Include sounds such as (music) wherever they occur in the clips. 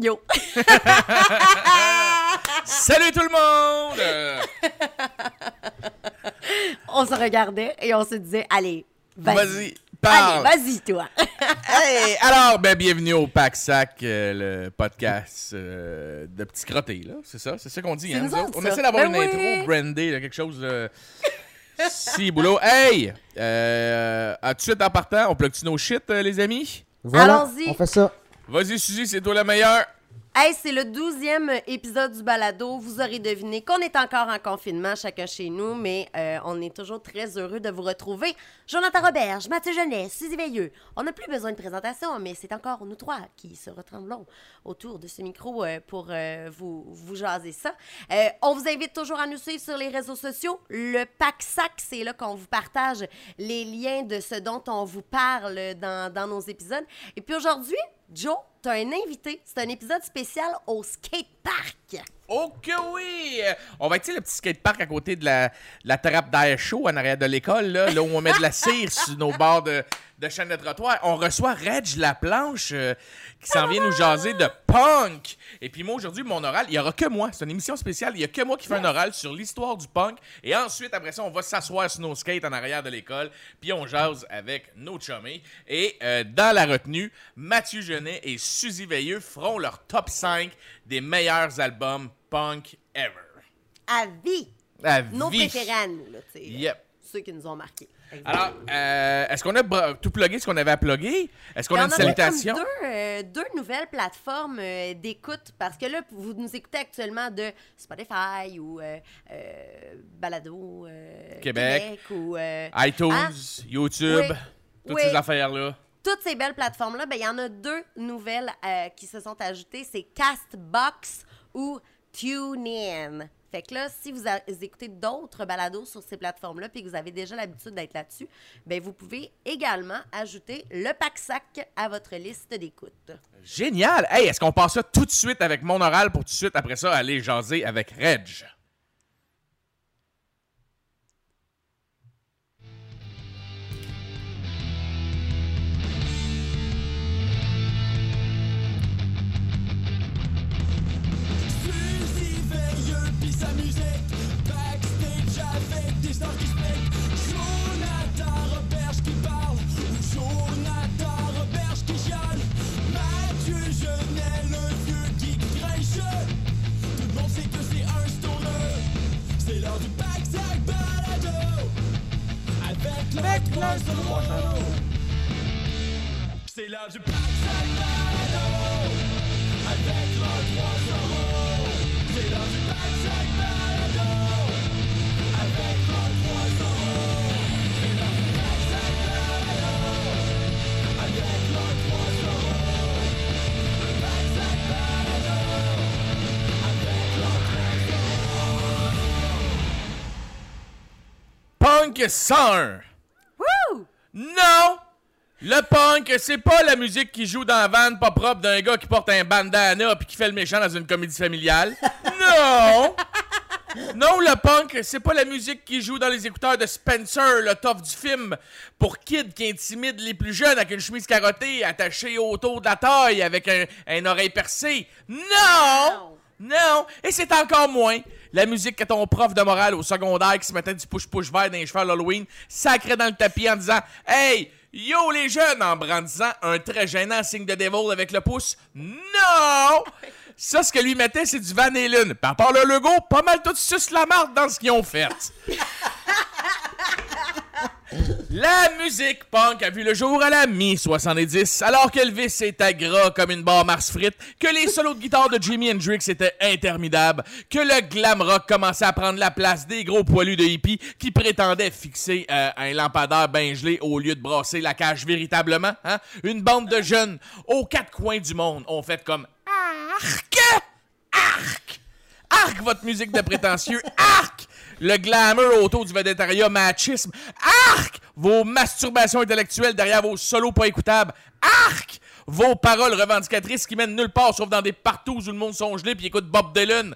Yo. (laughs) Salut tout le monde! (laughs) On se regardait et on se disait, allez, vas-y. Vas-y, parle! Allez, vas-y, toi. (laughs) Hey, alors, ben, bienvenue au Pack Sac, euh, le podcast euh, de petits crottés, là. C'est ça? C'est ça qu'on dit, hein? On ça. essaie d'avoir Ben une oui. intro brandée, là, quelque chose de. si, boulot. Hey! Euh, à tout de suite en partant, on plug-tu nos shit, euh, les amis? Voilà, Allons-y. on fait ça. Vas-y, Suzy, c'est toi la meilleure. Hey, c'est le douzième épisode du balado. Vous aurez deviné qu'on est encore en confinement, chacun chez nous, mais euh, on est toujours très heureux de vous retrouver. Jonathan Roberge, Mathieu Jeunesse, Suzy Veilleux. On n'a plus besoin de présentation, mais c'est encore nous trois qui se ressemblons autour de ce micro euh, pour euh, vous, vous jaser ça. On vous invite toujours à nous suivre sur les réseaux sociaux. Le Pack Sac, c'est là qu'on vous partage les liens de ce dont on vous parle dans nos épisodes. Et puis aujourd'hui, Joe, t'as un invité. C'est un épisode spécial au skatepark. Oh que oui! On va être le petit skatepark à côté de la, trappe d'air chaud en arrière de l'école, là, là où on met de la cire sur nos bords de, de chaîne de trottoir. On reçoit Reg Laplanche euh, qui s'en vient nous jaser de punk. Et puis moi, aujourd'hui, mon oral, il n'y aura que moi. C'est une émission spéciale. Il n'y a que moi qui fais un oral sur l'histoire du punk. Et ensuite, après ça, on va s'asseoir sur nos skates en arrière de l'école. Puis on jase avec nos chummés. Et euh, dans la retenue, Mathieu Genet et Suzy Veilleux feront leur top 5 des meilleurs albums punk ever. À vie. À Nos vie. préférés là, tu sais. Yep. Ceux qui nous ont marqués. Alors, euh, est-ce qu'on a tout plugué ce qu'on avait à plugger? Est-ce qu'on a une salutation? Deux, euh, deux nouvelles plateformes euh, d'écoute parce que là, vous nous écoutez actuellement de Spotify ou euh, euh, Balado euh, Québec. ou euh, iTunes, Ah. YouTube, Oui. toutes Oui. ces affaires-là. Toutes ces belles plateformes-là, ben, il y en a deux nouvelles euh, qui se sont ajoutées. C'est Castbox ou TuneIn. Fait que là, si vous, écoutez d'autres balados sur ces plateformes-là puis que vous avez déjà l'habitude d'être là-dessus, ben vous pouvez également ajouter le pack-sac à votre liste d'écoute. Génial! Hey, est-ce qu'on passe ça tout de suite avec mon oral pour tout de suite après ça aller jaser avec Reg? Veilleux pis sa musique Backstage avec des stars qui se piquent Jonathan Roberge qui parle. Ou Jonathan Roberge qui chiale. Mathieu Genet, le vieux qui crèche Tout le monde sait que c'est un stoner. C'est l'heure du Backsack Balado. Avec le trois solo C'est l'heure du Backsack Balado. Avec le trois solo Punk 101! Wouh! Non! Le punk, c'est pas la musique qui joue dans la van pas propre d'un gars qui porte un bandana puis qui fait le méchant dans une comédie familiale. (laughs) Non! Non, le punk, c'est pas la musique qui joue dans les écouteurs de Spencer, le tough du film, pour kids qui intimident les plus jeunes avec une chemise carottée attachée autour de la taille avec un, un oreille percée. Non! Non! Et c'est encore moins la musique que ton prof de morale au secondaire qui se mettait du push-push vert dans les cheveux à l'Halloween sacrait dans le tapis en disant Hey! Yo les jeunes! en brandissant un très gênant signe de devil avec le pouce. Non! Ça, ce que lui mettait, c'est du Van Halen. Par part le logo, pas mal tout suce la marde dans ce qu'ils ont fait. La musique punk a vu le jour à la mi-70, alors que Elvis était gras comme une barre Mars frite, que les solos de guitare de Jimi Hendrix étaient interminables, que le glam rock commençait à prendre la place des gros poilus de hippies qui prétendaient fixer euh, un lampadaire bien gelé au lieu de brasser la cage véritablement. Hein? Une bande de jeunes aux quatre coins du monde ont fait comme Arc! Arc! Arc, votre musique de prétentieux! Arc! Le glamour autour du vedettariat machisme! Arc! Vos masturbations intellectuelles derrière vos solos pas écoutables! Arc! Vos paroles revendicatrices qui mènent nulle part sauf dans des partout où le monde sont gelés puis écoute Bob Dylan!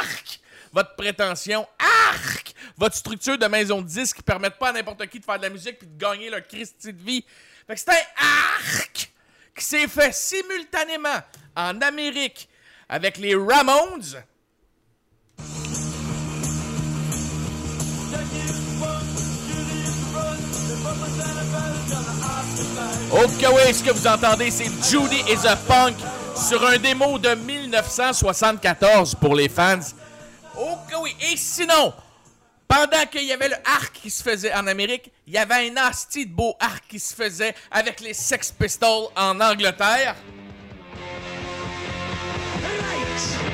Arc! Votre prétention! Arc! Votre structure de maison de disques qui permettent pas à n'importe qui de faire de la musique puis de gagner leur Christie de vie! Fait que c'est un arc! qui s'est fait simultanément en Amérique avec les Ramones. Ok, oui, ce que vous entendez, c'est Judy is a Punk sur un démo de 1974 pour les fans. Ok, oui. Et sinon, pendant qu'il y avait le arc qui se faisait en Amérique, il y avait un asti de beau arc qui se faisait avec les Sex Pistols en Angleterre. Et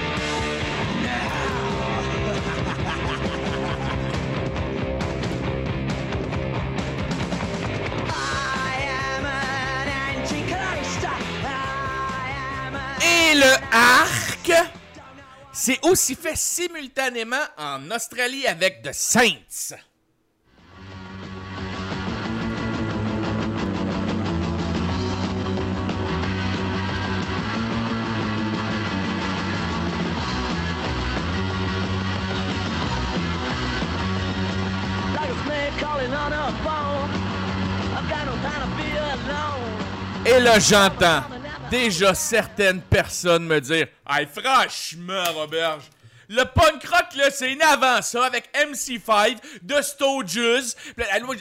le arc, c'est aussi fait simultanément en Australie avec The Saints. Et là, j'entends déjà certaines personnes me dire Hey, franchement, Roberge, le punk rock, là, c'est né avant ça, avec MC5, The Stooges.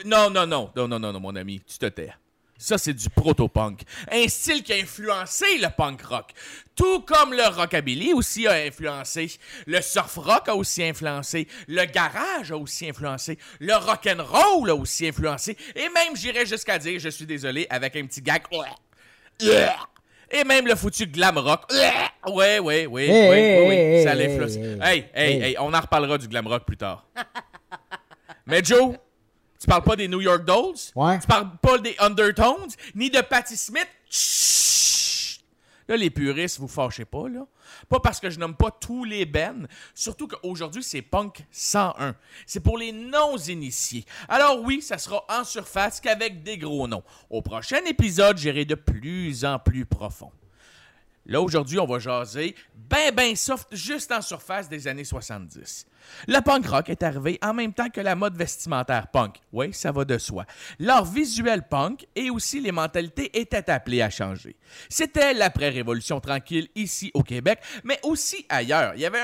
Non, non, non, non, non, non, non, mon ami, tu te tais. Ça, c'est du proto-punk. Un style qui a influencé le punk rock. Tout comme le rockabilly aussi a influencé. Le surf rock a aussi influencé. Le garage a aussi influencé. Le rock'n'roll a aussi influencé. Et même, j'irais jusqu'à dire, je suis désolé, avec un petit gag. Et même le foutu glam rock. Ouais, ouais, ouais, Hey, ouais, hey, oui, hey, ça l'influence. hey, Hey, hey, hey. hey, on en reparlera du glam rock plus tard. Mais Joe, tu parles pas des New York Dolls? Ouais. Tu parles pas des Undertones? Ni de Patti Smith? Chut! Là, les puristes, vous fâchez pas, là. Pas parce que je nomme pas tous les bands, surtout qu'aujourd'hui, c'est Punk 101. C'est pour les non-initiés. Alors oui, ça sera en surface qu'avec des gros noms. Au prochain épisode, j'irai de plus en plus profond. Là, aujourd'hui, on va jaser ben, ben soft, juste en surface des années 70. Le punk rock est arrivé en même temps que la mode vestimentaire punk. Oui, ça va de soi. L'art visuel punk et aussi les mentalités étaient appelées à changer. C'était l'après-révolution tranquille ici au Québec, mais aussi ailleurs. Il y avait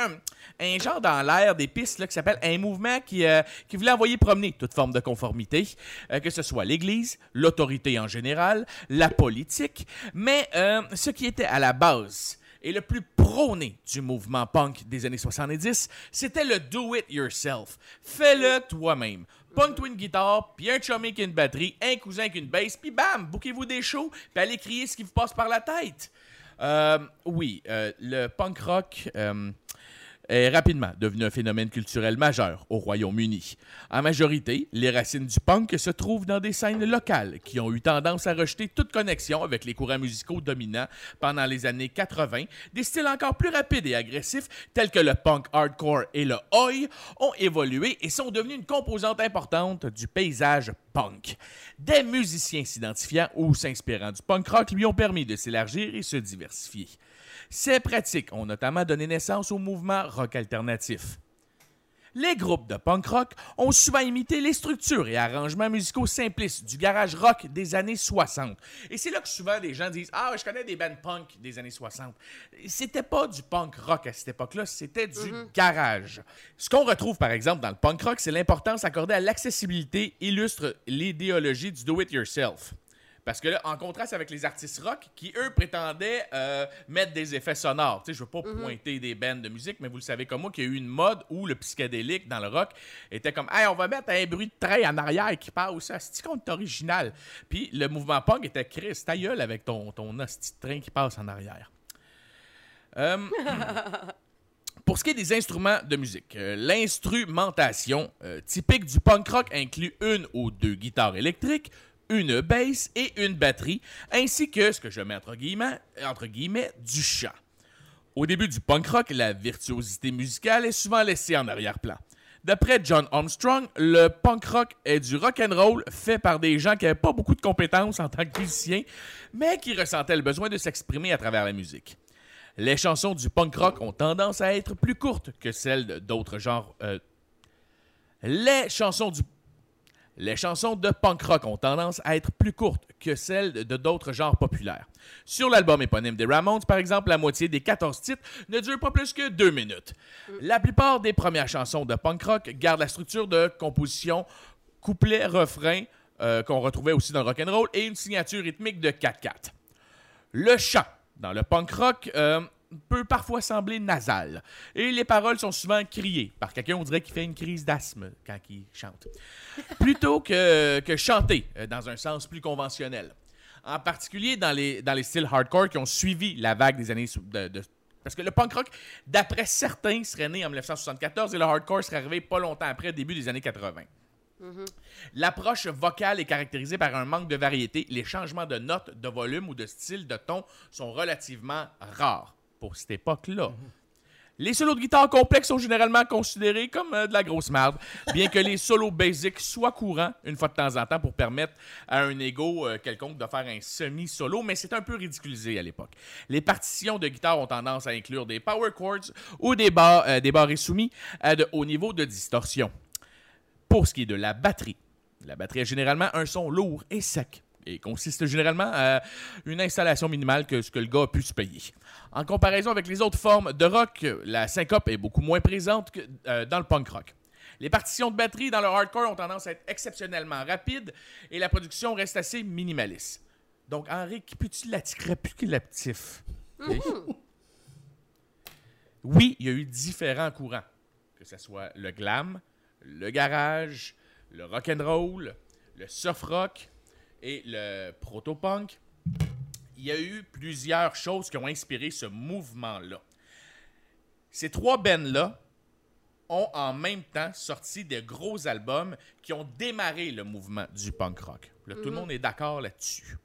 un, genre dans l'air des pistes là, qui s'appelle un mouvement qui, euh, qui voulait envoyer promener toute forme de conformité, euh, que ce soit l'Église, l'autorité en général, la politique, mais euh, ce qui était à la base et le plus prôné du mouvement punk des années 70, c'était le do it yourself. Fais-le toi-même. Punk une guitare, puis un chummy qui une batterie, un cousin qui une bass, puis bam, bouquez-vous des shows, puis allez crier ce qui vous passe par la tête. Euh, oui, euh, le punk rock euh, est rapidement devenu un phénomène culturel majeur au Royaume-Uni. En majorité, les racines du punk se trouvent dans des scènes locales qui ont eu tendance à rejeter toute connexion avec les courants musicaux dominants pendant les années 80. Des styles encore plus rapides et agressifs, tels que le punk hardcore et le oi, ont évolué et sont devenus une composante importante du paysage punk. Des musiciens s'identifiant ou s'inspirant du punk rock lui ont permis de s'élargir et se diversifier. Ces pratiques ont notamment donné naissance au mouvement rock alternatif. Les groupes de punk rock ont souvent imité les structures et arrangements musicaux simplistes du garage rock des années 60. Et c'est là que souvent des gens disent Ah, je connais des bands punk des années 60. C'était pas du punk rock à cette époque-là, c'était du garage. Ce qu'on retrouve par exemple dans le punk rock, c'est l'importance accordée à l'accessibilité, illustre l'idéologie du do-it-yourself. Parce que là, en contraste avec les artistes rock, qui eux prétendaient euh, mettre des effets sonores. Tu sais, je veux pas pointer des bands de musique, mais vous le savez comme moi qu'il y a eu une mode où le psychédélique dans le rock était comme, hey, on va mettre un bruit de train en arrière qui passe. C'est compte original? Puis le mouvement punk était Chris, ta gueule avec ton, ton hostie de train qui passe en arrière. Euh, (laughs) Pour ce qui est des instruments de musique, euh, l'instrumentation euh, typique du punk rock inclut une ou deux guitares électriques, une basse et une batterie, ainsi que ce que je mets entre guillemets, entre guillemets du chant. Au début du punk rock, la virtuosité musicale est souvent laissée en arrière-plan. D'après John Armstrong, le punk rock est du rock and roll fait par des gens qui n'avaient pas beaucoup de compétences en tant que musiciens, mais qui ressentaient le besoin de s'exprimer à travers la musique. Les chansons du punk rock ont tendance à être plus courtes que celles d'autres genres. euh, les chansons du Les chansons de punk rock ont tendance à être plus courtes que celles de d'autres genres populaires. Sur l'album éponyme des Ramones, par exemple, la moitié des 14 titres ne dure pas plus que deux minutes. La plupart des premières chansons de punk rock gardent la structure de composition couplet-refrain euh, qu'on retrouvait aussi dans le rock and roll et une signature rythmique de 4-4. Le chant dans le punk rock euh, peut parfois sembler nasal et les paroles sont souvent criées par quelqu'un, on dirait qu'il fait une crise d'asthme quand il chante, (laughs) plutôt que, que chanter euh, dans un sens plus conventionnel. En particulier dans les, dans les styles hardcore qui ont suivi la vague des années de, de- parce que le punk rock, d'après certains, serait né en 1974 et le hardcore serait arrivé pas longtemps après, début des années 80. L'approche vocale est caractérisée par un manque de variété. Les changements de notes, de volume ou de style de ton sont relativement rares pour cette époque-là. Les solos de guitare complexes sont généralement considérés comme euh, de la grosse merde, bien que les solos basiques soient courants une fois de temps en temps pour permettre à un ego euh, quelconque de faire un semi-solo, mais c'est un peu ridiculisé à l'époque. Les partitions de guitare ont tendance à inclure des power chords ou des, bas, euh, des barrés soumis à de hauts niveaux de distorsion. Pour ce qui est de la batterie, la batterie a généralement un son lourd et sec et consiste généralement à une installation minimale que ce que le gars a pu se payer. En comparaison avec les autres formes de rock, la syncope est beaucoup moins présente que euh, dans le punk rock. Les partitions de batterie dans le hardcore ont tendance à être exceptionnellement rapides et la production reste assez minimaliste. Donc, Henri, qui peut-tu récapitulatif? Oui, il y a eu différents courants, que ce soit le glam, le garage, le rock and roll, le surf rock et le proto-punk. Il y a eu plusieurs choses qui ont inspiré ce mouvement-là. Ces trois bands-là ont en même temps sorti de gros albums qui ont démarré le mouvement du punk rock. Là, Tout le monde est d'accord là-dessus.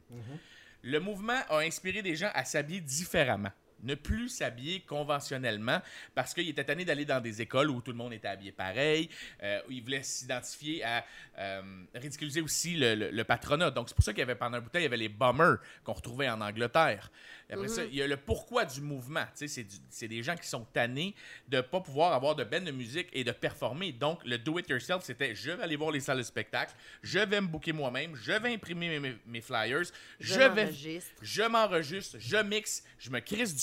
Le mouvement a inspiré des gens à s'habiller différemment. Ne plus s'habiller conventionnellement parce qu'il était tanné d'aller dans des écoles où tout le monde était habillé pareil. euh, où il voulait s'identifier à euh, ridiculiser aussi le, le- le patronat. Donc, c'est pour ça qu'il y avait pendant un bout de temps, il y avait les bombers qu'on retrouvait en Angleterre. Et après ça, il y a le pourquoi du mouvement. C'est des gens qui sont tannés de ne pas pouvoir avoir de band de musique et de performer. Donc, le do-it-yourself, c'était je vais aller voir les salles de spectacle, je vais me booker moi-même, je vais imprimer mes, flyers, Je je, vais, je m'enregistre, je mixe, je me crisse du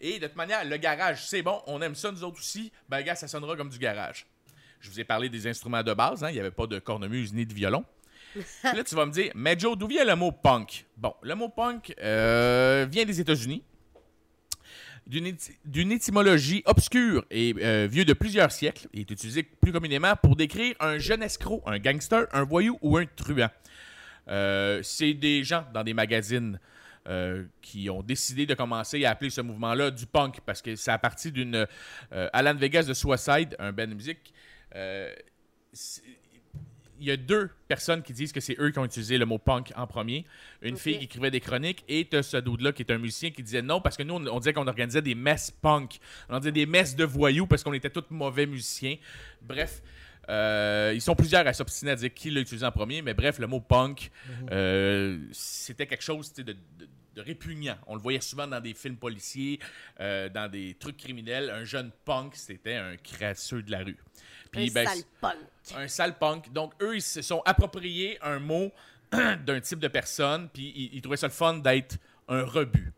Et de toute manière, le garage, c'est bon, on aime ça nous autres aussi. Ben, gars, ça sonnera comme du garage. Je vous ai parlé des instruments de base, hein, il n'y avait pas de cornemuse ni de violon. Là, tu vas me dire, mais Joe, d'où vient le mot punk? Bon, le mot punk euh, vient des États-Unis, d'une éty- d'une étymologie obscure et euh, vieux de plusieurs siècles, et est utilisé plus communément pour décrire un jeune escroc, un gangster, un voyou ou un truand. Euh, c'est des gens dans des magazines euh, qui ont décidé de commencer à appeler ce mouvement-là du punk parce que c'est à partir d'une euh, Alan Vegas de Suicide, un band de musique. euh, il y a deux personnes qui disent que c'est eux qui ont utilisé le mot punk en premier. Une fille qui écrivait des chroniques et ce dude-là qui est un musicien qui disait non parce que nous, on, on disait qu'on organisait des messes punk. On disait des messes de voyous parce qu'on était tous mauvais musiciens. Bref, euh, ils sont plusieurs à s'obstiner à dire qui l'a utilisé en premier, mais bref, le mot punk, euh, c'était quelque chose de- de répugnant. On le voyait souvent dans des films policiers, euh, dans des trucs criminels. Un jeune punk, c'était un crasseux de la rue. Puis, un ben, sale punk. un sale punk. Donc, eux, ils se sont appropriés un mot (clears throat) d'un type de personne, puis ils, ils trouvaient ça le fun d'être un rebut.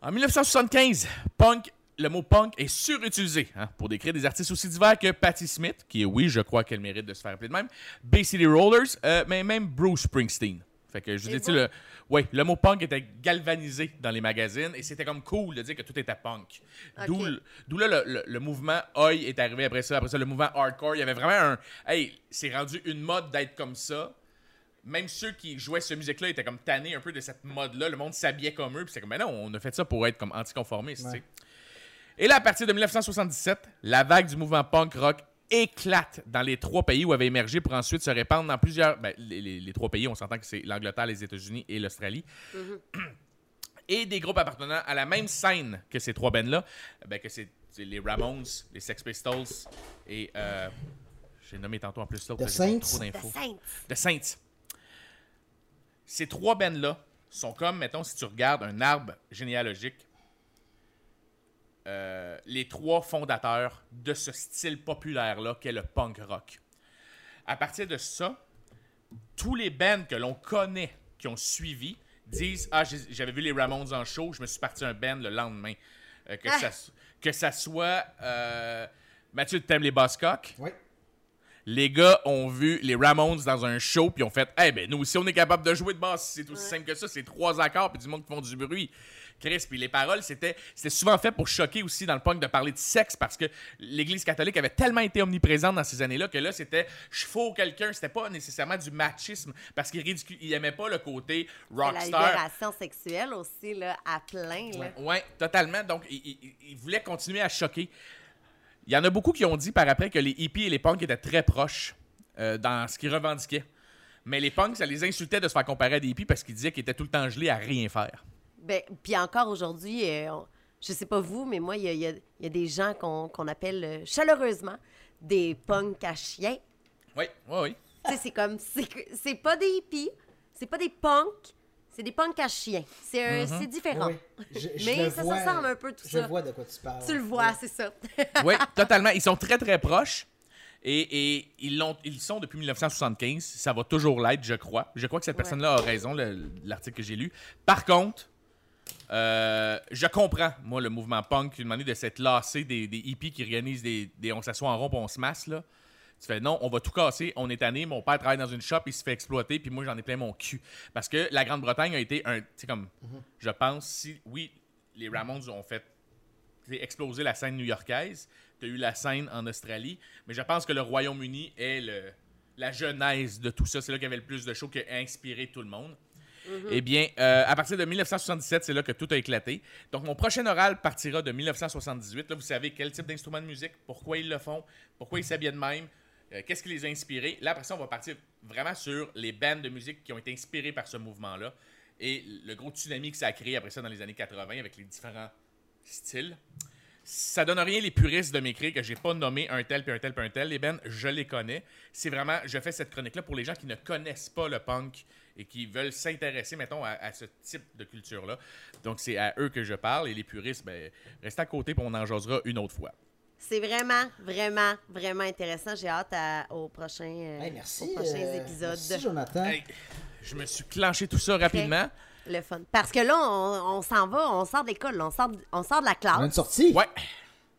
En 1975, punk, le mot punk est surutilisé hein, pour décrire des artistes aussi divers que Patti Smith, qui est, oui, je crois qu'elle mérite de se faire appeler de même, Bay City Rollers, euh, mais même Bruce Springsteen. Fait que je vous dis, le, ouais, le mot punk était galvanisé dans les magazines et c'était comme cool de dire que tout était punk. D'où là, le, le- le mouvement Oi est arrivé après ça. Après ça, le mouvement hardcore. Il y avait vraiment un. Hey, c'est rendu une mode d'être comme ça. Même ceux qui jouaient cette musique-là étaient comme tannés un peu de cette mode-là. Le monde s'habillait comme eux. Puis c'est comme, mais non, on a fait ça pour être comme anticonformiste. Et là, à partir de 1977, la vague du mouvement punk rock éclate dans les trois pays où avait émergé pour ensuite se répandre dans plusieurs. ben, les, les- les trois pays, on s'entend que c'est l'Angleterre, les États-Unis et l'Australie. Et des groupes appartenant à la même scène que ces trois bands-là, ben, que c'est les Ramones, les Sex Pistols et. euh, J'ai nommé tantôt en plus l'autre. The Saints. trop The. Saints. The Saints. Ces trois bands-là sont comme, mettons, si tu regardes un arbre généalogique, euh, les trois fondateurs de ce style populaire-là qu'est le punk rock. À partir de ça, tous les bands que l'on connaît, qui ont suivi, disent Ah, j'avais vu les Ramones en show, je me suis parti un band le lendemain. Euh, que, Ah. ça, que ça soit. euh, Mathieu, tu aimes les Buzzcocks? Oui. Les gars ont vu les Ramones dans un show, puis ont fait Eh ben, nous aussi, on est capable de jouer de basse. C'est aussi simple que ça. C'est trois accords, puis du monde qui font du bruit. Chris, puis les paroles, c'était c'était souvent fait pour choquer aussi dans le punk de parler de sexe, parce que l'Église catholique avait tellement été omniprésente dans ces années-là que là, c'était je fous quelqu'un. C'était pas nécessairement du machisme, parce qu'il ridicule- il aimait pas le côté C'est la rockstar. libération sexuelle aussi, là, à plein. Là. Ouais, totalement. Donc, il, il- il voulait continuer à choquer. Il y en a beaucoup qui ont dit par après que les hippies et les punks étaient très proches euh, dans ce qu'ils revendiquaient. Mais les punks, ça les insultait de se faire comparer à des hippies parce qu'ils disaient qu'ils étaient tout le temps gelés à rien faire. Ben, puis encore aujourd'hui, euh, on- je sais pas vous, mais moi, il y a, il y a- il y a des gens qu'on appelle euh, chaleureusement des punks à chiens. Oui, oui, oui. tu sais, c'est comme, c'est pas des hippies, c'est pas des punks, c'est des punks à chiens. C'est Mm-hmm. c'est différent. Oui. Je- je (laughs) Mais ça vois- ressemble un peu tout je ça. vois de quoi tu parles. Tu le vois, c'est ça. Oui, (laughs) totalement. Ils sont très, très proches. Et, et ils, l'ont, ils sont depuis 1975. Ça va toujours l'être, je crois. Je crois que cette Ouais. personne-là a raison, le- l'article que j'ai lu. Par contre, euh, je comprends, moi, le mouvement punk, une manière de s'être lassé des, des hippies qui organisent des, des on s'assoit en rond on se masse, là. Tu fais non, on va tout casser, on est tanné, mon père travaille dans une shop, il se fait exploiter, puis moi j'en ai plein mon cul. Parce que la Grande-Bretagne a été un. Tu sais, comme. Je pense, si. Oui, les Ramones ont fait exploser la scène new-yorkaise. Tu as eu la scène en Australie. Mais je pense que le Royaume-Uni est le- la genèse de tout ça. C'est là qu'il y avait le plus de shows qui a inspiré tout le monde. Eh bien, euh, à partir de 1977, c'est là que tout a éclaté. Donc, mon prochain oral partira de 1978. Là, vous savez quel type d'instrument de musique, pourquoi ils le font, pourquoi ils s'habillent de même, euh, qu'est-ce qui les a inspirés. Là, après ça, on va partir vraiment sur les bandes de musique qui ont été inspirées par ce mouvement-là et le gros tsunami que ça a créé après ça dans les années 80 avec les différents styles. Ça donne rien les puristes de m'écrire que j'ai pas nommé un tel puis un tel puis un tel. Les bands, je les connais. C'est vraiment, je fais cette chronique-là pour les gens qui ne connaissent pas le punk et qui veulent s'intéresser, mettons, à, à ce type de culture-là. Donc, c'est à eux que je parle et les puristes, ben, restez à côté puis on en jasera une autre fois. C'est vraiment, vraiment, vraiment intéressant. J'ai hâte à- aux prochains, euh, Hey, merci. aux prochains euh, épisodes. Merci, Jonathan. Hey, je me suis clenché tout ça rapidement. Le fun. Parce que là, on, on s'en va, on sort de l'école, on sort, de- on sort de la On a une classe, sortie? Ouais,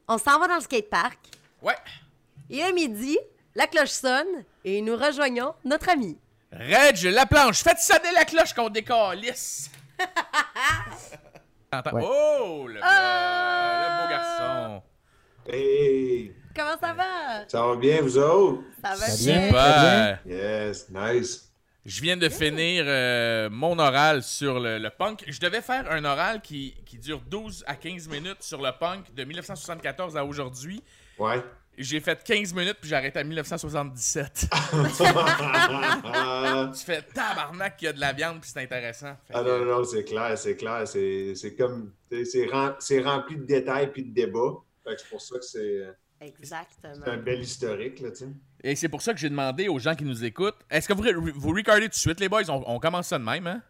on s'en va dans le skatepark, ouais. et à midi, la cloche sonne, et nous rejoignons notre ami. Reg, la planche, faites sonner la cloche qu'on décalisse. (laughs) Ouais. Oh, le, Ah! le beau garçon. Hey, Comment ça va? ça va bien, vous autres? Ça va Ça bien? Super. Yes, nice. Je viens de finir euh, mon oral sur le, le punk. Je devais faire un oral qui, qui dure 12 à 15 minutes sur le punk de 1974 à aujourd'hui. Ouais. J'ai fait 15 minutes puis j'ai arrêté à 1977. ah (laughs) tu fais tabarnak qu'il y a de la viande puis c'est intéressant. Fait que- non, non, non, c'est clair, c'est clair. C'est c'est comme. c'est- C'est rem- c'est rempli de détails puis de débats. Fait que c'est pour ça que c'est Exactement. c'est un bel historique, là, tu sais. Et c'est pour ça que j'ai demandé aux gens qui nous écoutent est-ce que vous, vous regardez tout de suite, les boys? On, on commence ça de même, hein?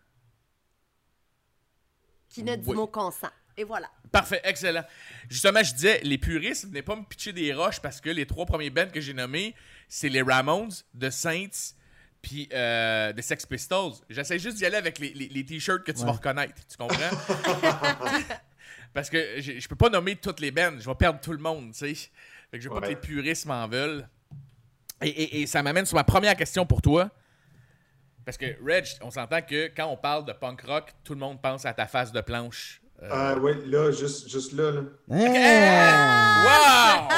Qui ne dit Oui. mot consent. Et voilà. Parfait, excellent. Justement, je disais, les puristes, venez pas me pitcher des roches parce que les trois premiers bands que j'ai nommés, c'est les Ramones, The Saints, puis euh, The Sex Pistols. J'essaie juste d'y aller avec les, les- les t-shirts que tu vas reconnaître. Tu comprends? (laughs) parce que je je peux pas nommer toutes les bands, je vais perdre tout le monde, tu sais. Fait que je veux pas que les puristes m'en veulent. Et, et- et ça m'amène sur ma première question pour toi. Parce que, Reg, on s'entend que quand on parle de punk rock, tout le monde pense à ta face de planche. Euh, Ah, ouais, là, juste, juste là, là. Wow!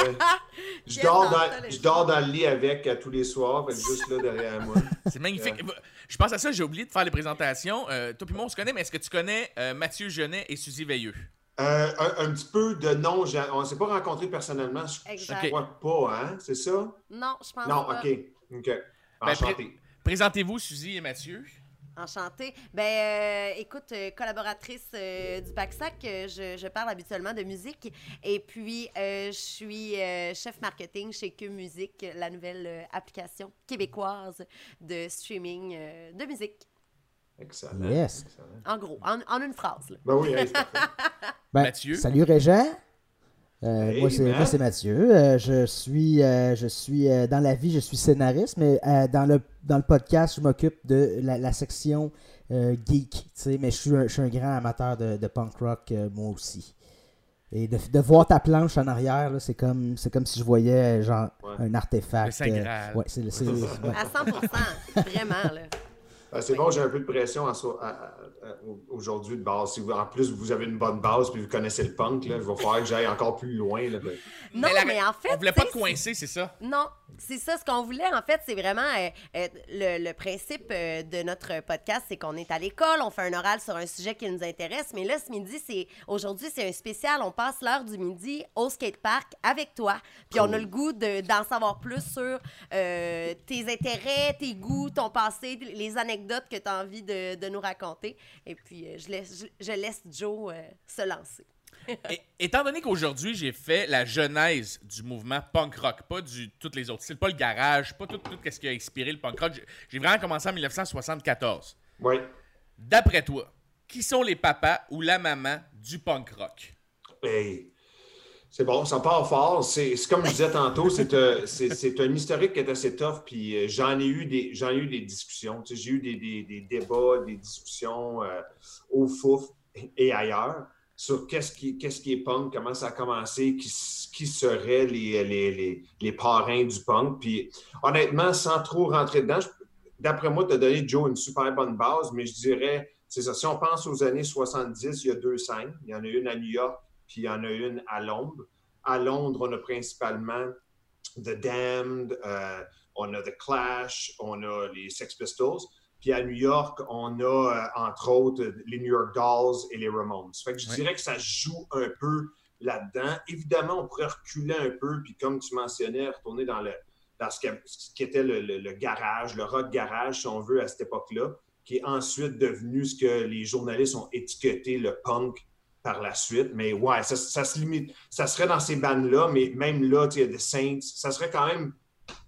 Ouais. Je dors, dans, je dors dans le lit avec à tous les soirs, juste là derrière moi. (laughs) C'est magnifique. Je pense à ça, j'ai oublié de faire les présentations. Euh, toi puis moi, on se connaît, mais est-ce que tu connais euh, Mathieu Genet et Suzy Veilleux? Euh, un, un petit peu de nom, on ne s'est pas rencontrés personnellement, je, crois pas, hein? C'est ça? Non, je pense Non, pas. ok. Ok. Ben, Enchanté. Présentez-vous, Suzy et Mathieu. Enchantée. Ben, euh, écoute, euh, collaboratrice euh, du PACSAC, euh, je, je parle habituellement de musique. Et puis, euh, je suis euh, chef marketing chez Que Musique, la nouvelle application québécoise de streaming euh, de musique. Excellent. Yes. Excellent. En gros, en, en une phrase. là. Ben oui, hey, c'est parfait. (laughs) Ben, Mathieu? Salut Régent. Euh, Hey, moi, c'est, man. moi, c'est Mathieu. Euh, je suis, euh, je suis euh, dans la vie, je suis scénariste, mais euh, dans, le, dans le podcast, je m'occupe de la, la section euh, geek. tu sais, Mais je suis, un, je suis un grand amateur de, de punk rock, euh, moi aussi. Et de, de voir ta planche en arrière, là, c'est comme, c'est comme si je voyais genre Ouais. un artefact. Le Saint euh, Graal. ouais, c'est, le- c'est- (laughs) ouais. À 100% vraiment, là. Ah, c'est bon, j'ai un peu de pression aujourd'hui de base. Si vous- en plus, vous avez une bonne base puis vous connaissez le punk, là, il va falloir que j'aille encore plus loin. Là, Ben, Non, la- mais en fait. On voulait pas te coincer, c'est ça? Non, c'est ça. Ce qu'on voulait, en fait, c'est vraiment euh, euh, le, le principe euh, de notre podcast, c'est qu'on est à l'école, on fait un oral sur un sujet qui nous intéresse. Mais là, ce midi, c'est aujourd'hui, c'est un spécial. On passe l'heure du midi au skatepark avec toi. Puis on a le goût de- d'en savoir plus sur tes intérêts, tes goûts, ton passé, les anecdotes que tu as envie de, de nous raconter. Et puis, je laisse, je, je laisse Joe se lancer. Et- étant donné qu'aujourd'hui, j'ai fait la genèse du mouvement punk rock, pas du tous les autres styles, pas le garage, pas tout, tout ce qui a inspiré le punk rock, j'ai- vraiment commencé en 1974. oui. D'après toi, qui sont les papas ou la maman du punk rock? Hey, c'est bon, ça part fort. C'est comme je disais tantôt, c'est un, c'est- un historique qui est assez tough. Puis euh, j'en ai eu des, j'en ai eu des discussions. Tu sais, J'ai eu des, des- des débats, des discussions euh, au fouf et ailleurs sur qu'est-ce qui, qu'est-ce qui est punk, comment ça a commencé, qui, qui seraient les, les, les, les parrains du punk. Puis honnêtement, sans trop rentrer dedans, d'après moi, tu as donné Joe une super bonne base, mais je dirais, c'est ça, si on pense aux années 70, il y a deux scènes. Il y en a une à New York, puis il y en a une à Londres. À Londres, on a principalement The Damned, euh, on a The Clash, on a les Sex Pistols. Puis à New York, on a, euh, entre autres, les New York Dolls et les Ramones. Fait que je dirais que ça joue un peu là-dedans. Évidemment, on pourrait reculer un peu, puis comme tu mentionnais, retourner dans, le, dans ce, qui, ce qui était le, le- le garage, le rock garage, si on veut, à cette époque-là, qui est ensuite devenu ce que les journalistes ont étiqueté le punk par la suite. Mais ouais, ça, ça se limite. Ça serait dans ces bandes-là, mais même là, tu sais, il y a des Saints. Ça serait quand même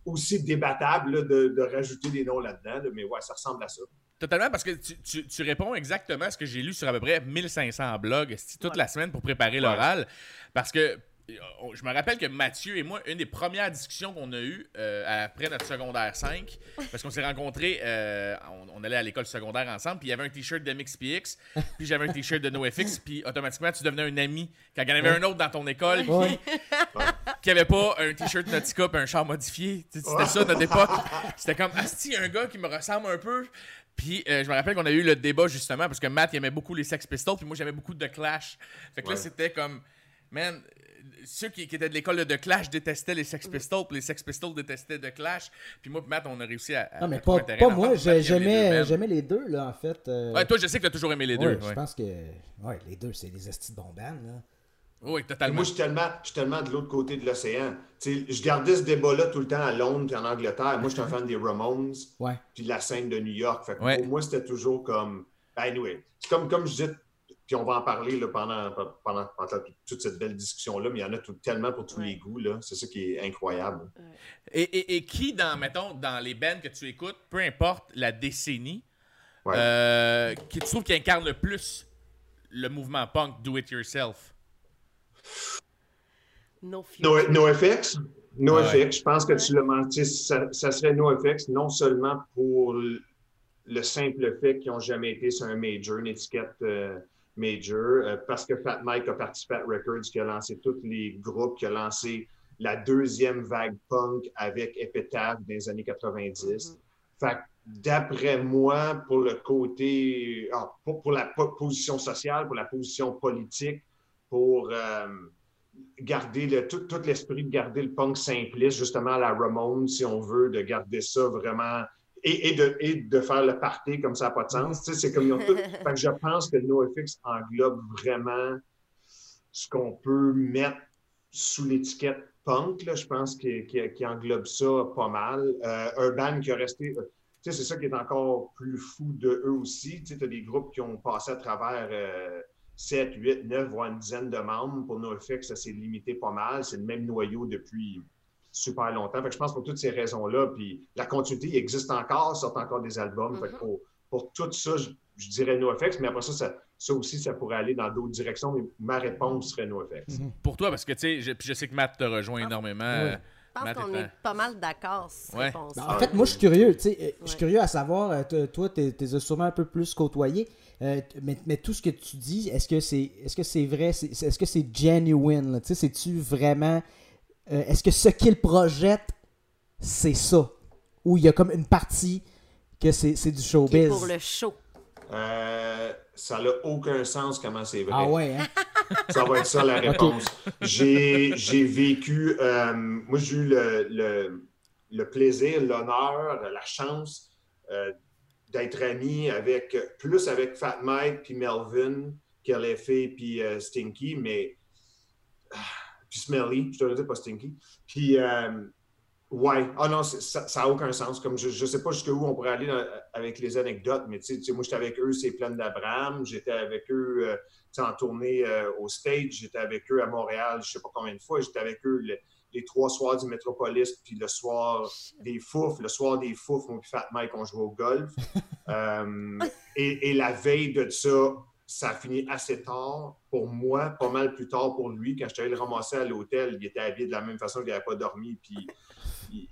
aussi débattable là, de, de rajouter des noms là-dedans. là, mais ouais, ça ressemble à ça. Totalement, parce que tu, tu- tu réponds exactement à ce que j'ai lu sur à peu près 1500 blogs toute Ouais. la semaine pour préparer l'oral? Parce que je me rappelle que Mathieu et moi, une des premières discussions qu'on a eues euh, après notre secondaire 5, parce qu'on s'est rencontrés, euh, on, on allait à l'école secondaire ensemble, puis il y avait un t-shirt d'MXPX, puis j'avais un t-shirt de NoFX, (laughs) puis automatiquement tu devenais un ami. Quand il y en avait un autre dans ton école qui, Ouais. qui avait pas un t-shirt Nautica puis un char modifié. Tu sais, C'était ça notre époque. C'était comme, Asti, un gars qui me ressemble un peu. Puis euh, je me rappelle qu'on a eu le débat justement parce que Matt il aimait beaucoup les Sex Pistols, puis moi j'aimais beaucoup de Clash. Fait que là Ouais. c'était comme, man, euh, ceux qui, qui étaient de l'école de Clash détestaient les Sex Pistols, puis les Sex Pistols détestaient The Clash. Puis moi, puis Matt, on a réussi à. à Non, mais pas, moi, les j'aimais les deux, là, en fait. euh, Ouais, toi, je sais que t'as toujours aimé les deux. ouais, ouais. Je pense que ouais, les deux, c'est des estis de là. Oui, Et totalement. moi, je suis tellement, je suis tellement de l'autre côté de l'océan. Tu sais, Je gardais ce débat-là tout le temps à Londres et en Angleterre. Moi, je suis un fan des Ramones Ouais. puis de la scène de New York. Fait que Ouais. Pour moi, c'était toujours comme. Ben, anyway, c'est comme, comme je disais, puis on va en parler là, pendant, pendant, pendant toute cette belle discussion-là, mais il y en a tout- tellement pour tous Ouais. les goûts. là. C'est ça qui est incroyable. Et, et- et qui, dans, mettons, dans les bands que tu écoutes, peu importe la décennie, Ouais. euh, qui tu trouves qui incarne le plus le mouvement punk do it yourself? No. No, NoFX, Ouais. je pense que tu l'as mentionné, ça, ça serait NoFX, non seulement pour le, le simple fait qu'ils n'ont jamais été sur un major, une étiquette euh, major, euh, parce que Fat Mike a participé à Records, qui a lancé tous les groupes, qui a lancé la deuxième vague punk avec Epitaph dans les années 90. Fait que d'après moi, pour le côté, ah, pour, pour la po- position sociale, pour la position politique, pour euh, garder le, tout, tout l'esprit de garder le punk simpliste, justement à la Ramone, si on veut, de garder ça vraiment et, et de, et de faire le party comme ça n'a pas de sens. Tu sais, c'est comme ils ont tout. (laughs) Fait que je pense que NoFX englobe vraiment ce qu'on peut mettre sous l'étiquette punk. Là, je pense qu'il englobe ça pas mal. Euh, un band qui a resté. euh, tu sais, c'est ça qui est encore plus fou de eux aussi. Tu sais, as des groupes qui ont passé à travers euh, 7, 8, 9, voire une dizaine de membres. Pour NoFX, ça s'est limité pas mal. C'est le même noyau depuis super longtemps. Fait que je pense pour toutes ces raisons-là, puis la continuité il existe encore, sortent encore des albums. Fait que pour, pour tout ça, je, je dirais NoFX, mais après ça, ça, ça aussi, ça pourrait aller dans d'autres directions, mais ma réponse serait NoFX. Pour toi, parce que tu sais, je, puis je sais que Matt te rejoint énormément. euh, Je pense qu'on est pas mal d'accord sur cette Ouais. réponse. Ben, en fait, moi, je suis curieux. tu sais, euh, Je suis Ouais. curieux à savoir, euh, toi, tu es sûrement un peu plus côtoyé. euh, mais, mais tout ce que tu dis, est-ce que c'est est -ce c'est vrai? Est-ce que c'est genuine? là? Tu sais, C'est-tu vraiment. Euh, est-ce que ce qu'il projette, c'est ça? Ou il y a comme une partie que c'est c'est du Qui est showbiz? pour le show. Euh, ça n'a aucun sens comment c'est vrai. Ah ouais, hein? (laughs) Ça va être ça la réponse. J'ai j'ai vécu, euh, moi j'ai eu le, le- le plaisir, l'honneur, la chance euh, d'être ami avec, plus avec Fat Mike puis Melvin, fait puis euh, Stinky, mais ah, puis Smelly, je te le dis pas Stinky. Puis euh, ouais, ah non, ça n'a aucun sens. Comme je, je sais pas jusqu'où on pourrait aller dans- avec les anecdotes, mais tu sais, moi j'étais avec eux, c'est plein d'Abraham, j'étais avec eux. euh, en tournée euh, au stage. J'étais avec eux à Montréal, je sais pas combien de fois. J'étais avec eux le- les trois soirs du Métropolis, puis le soir des Fouf. Le soir des Fouf, et Fat Mike, on jouait au golf. (laughs) Euh, et, et la veille de ça, ça a fini assez tard pour moi, pas mal plus tard pour lui. Quand j'étais allé le ramasser à l'hôtel, il était habillé de la même façon, il n'avait pas dormi, puis il,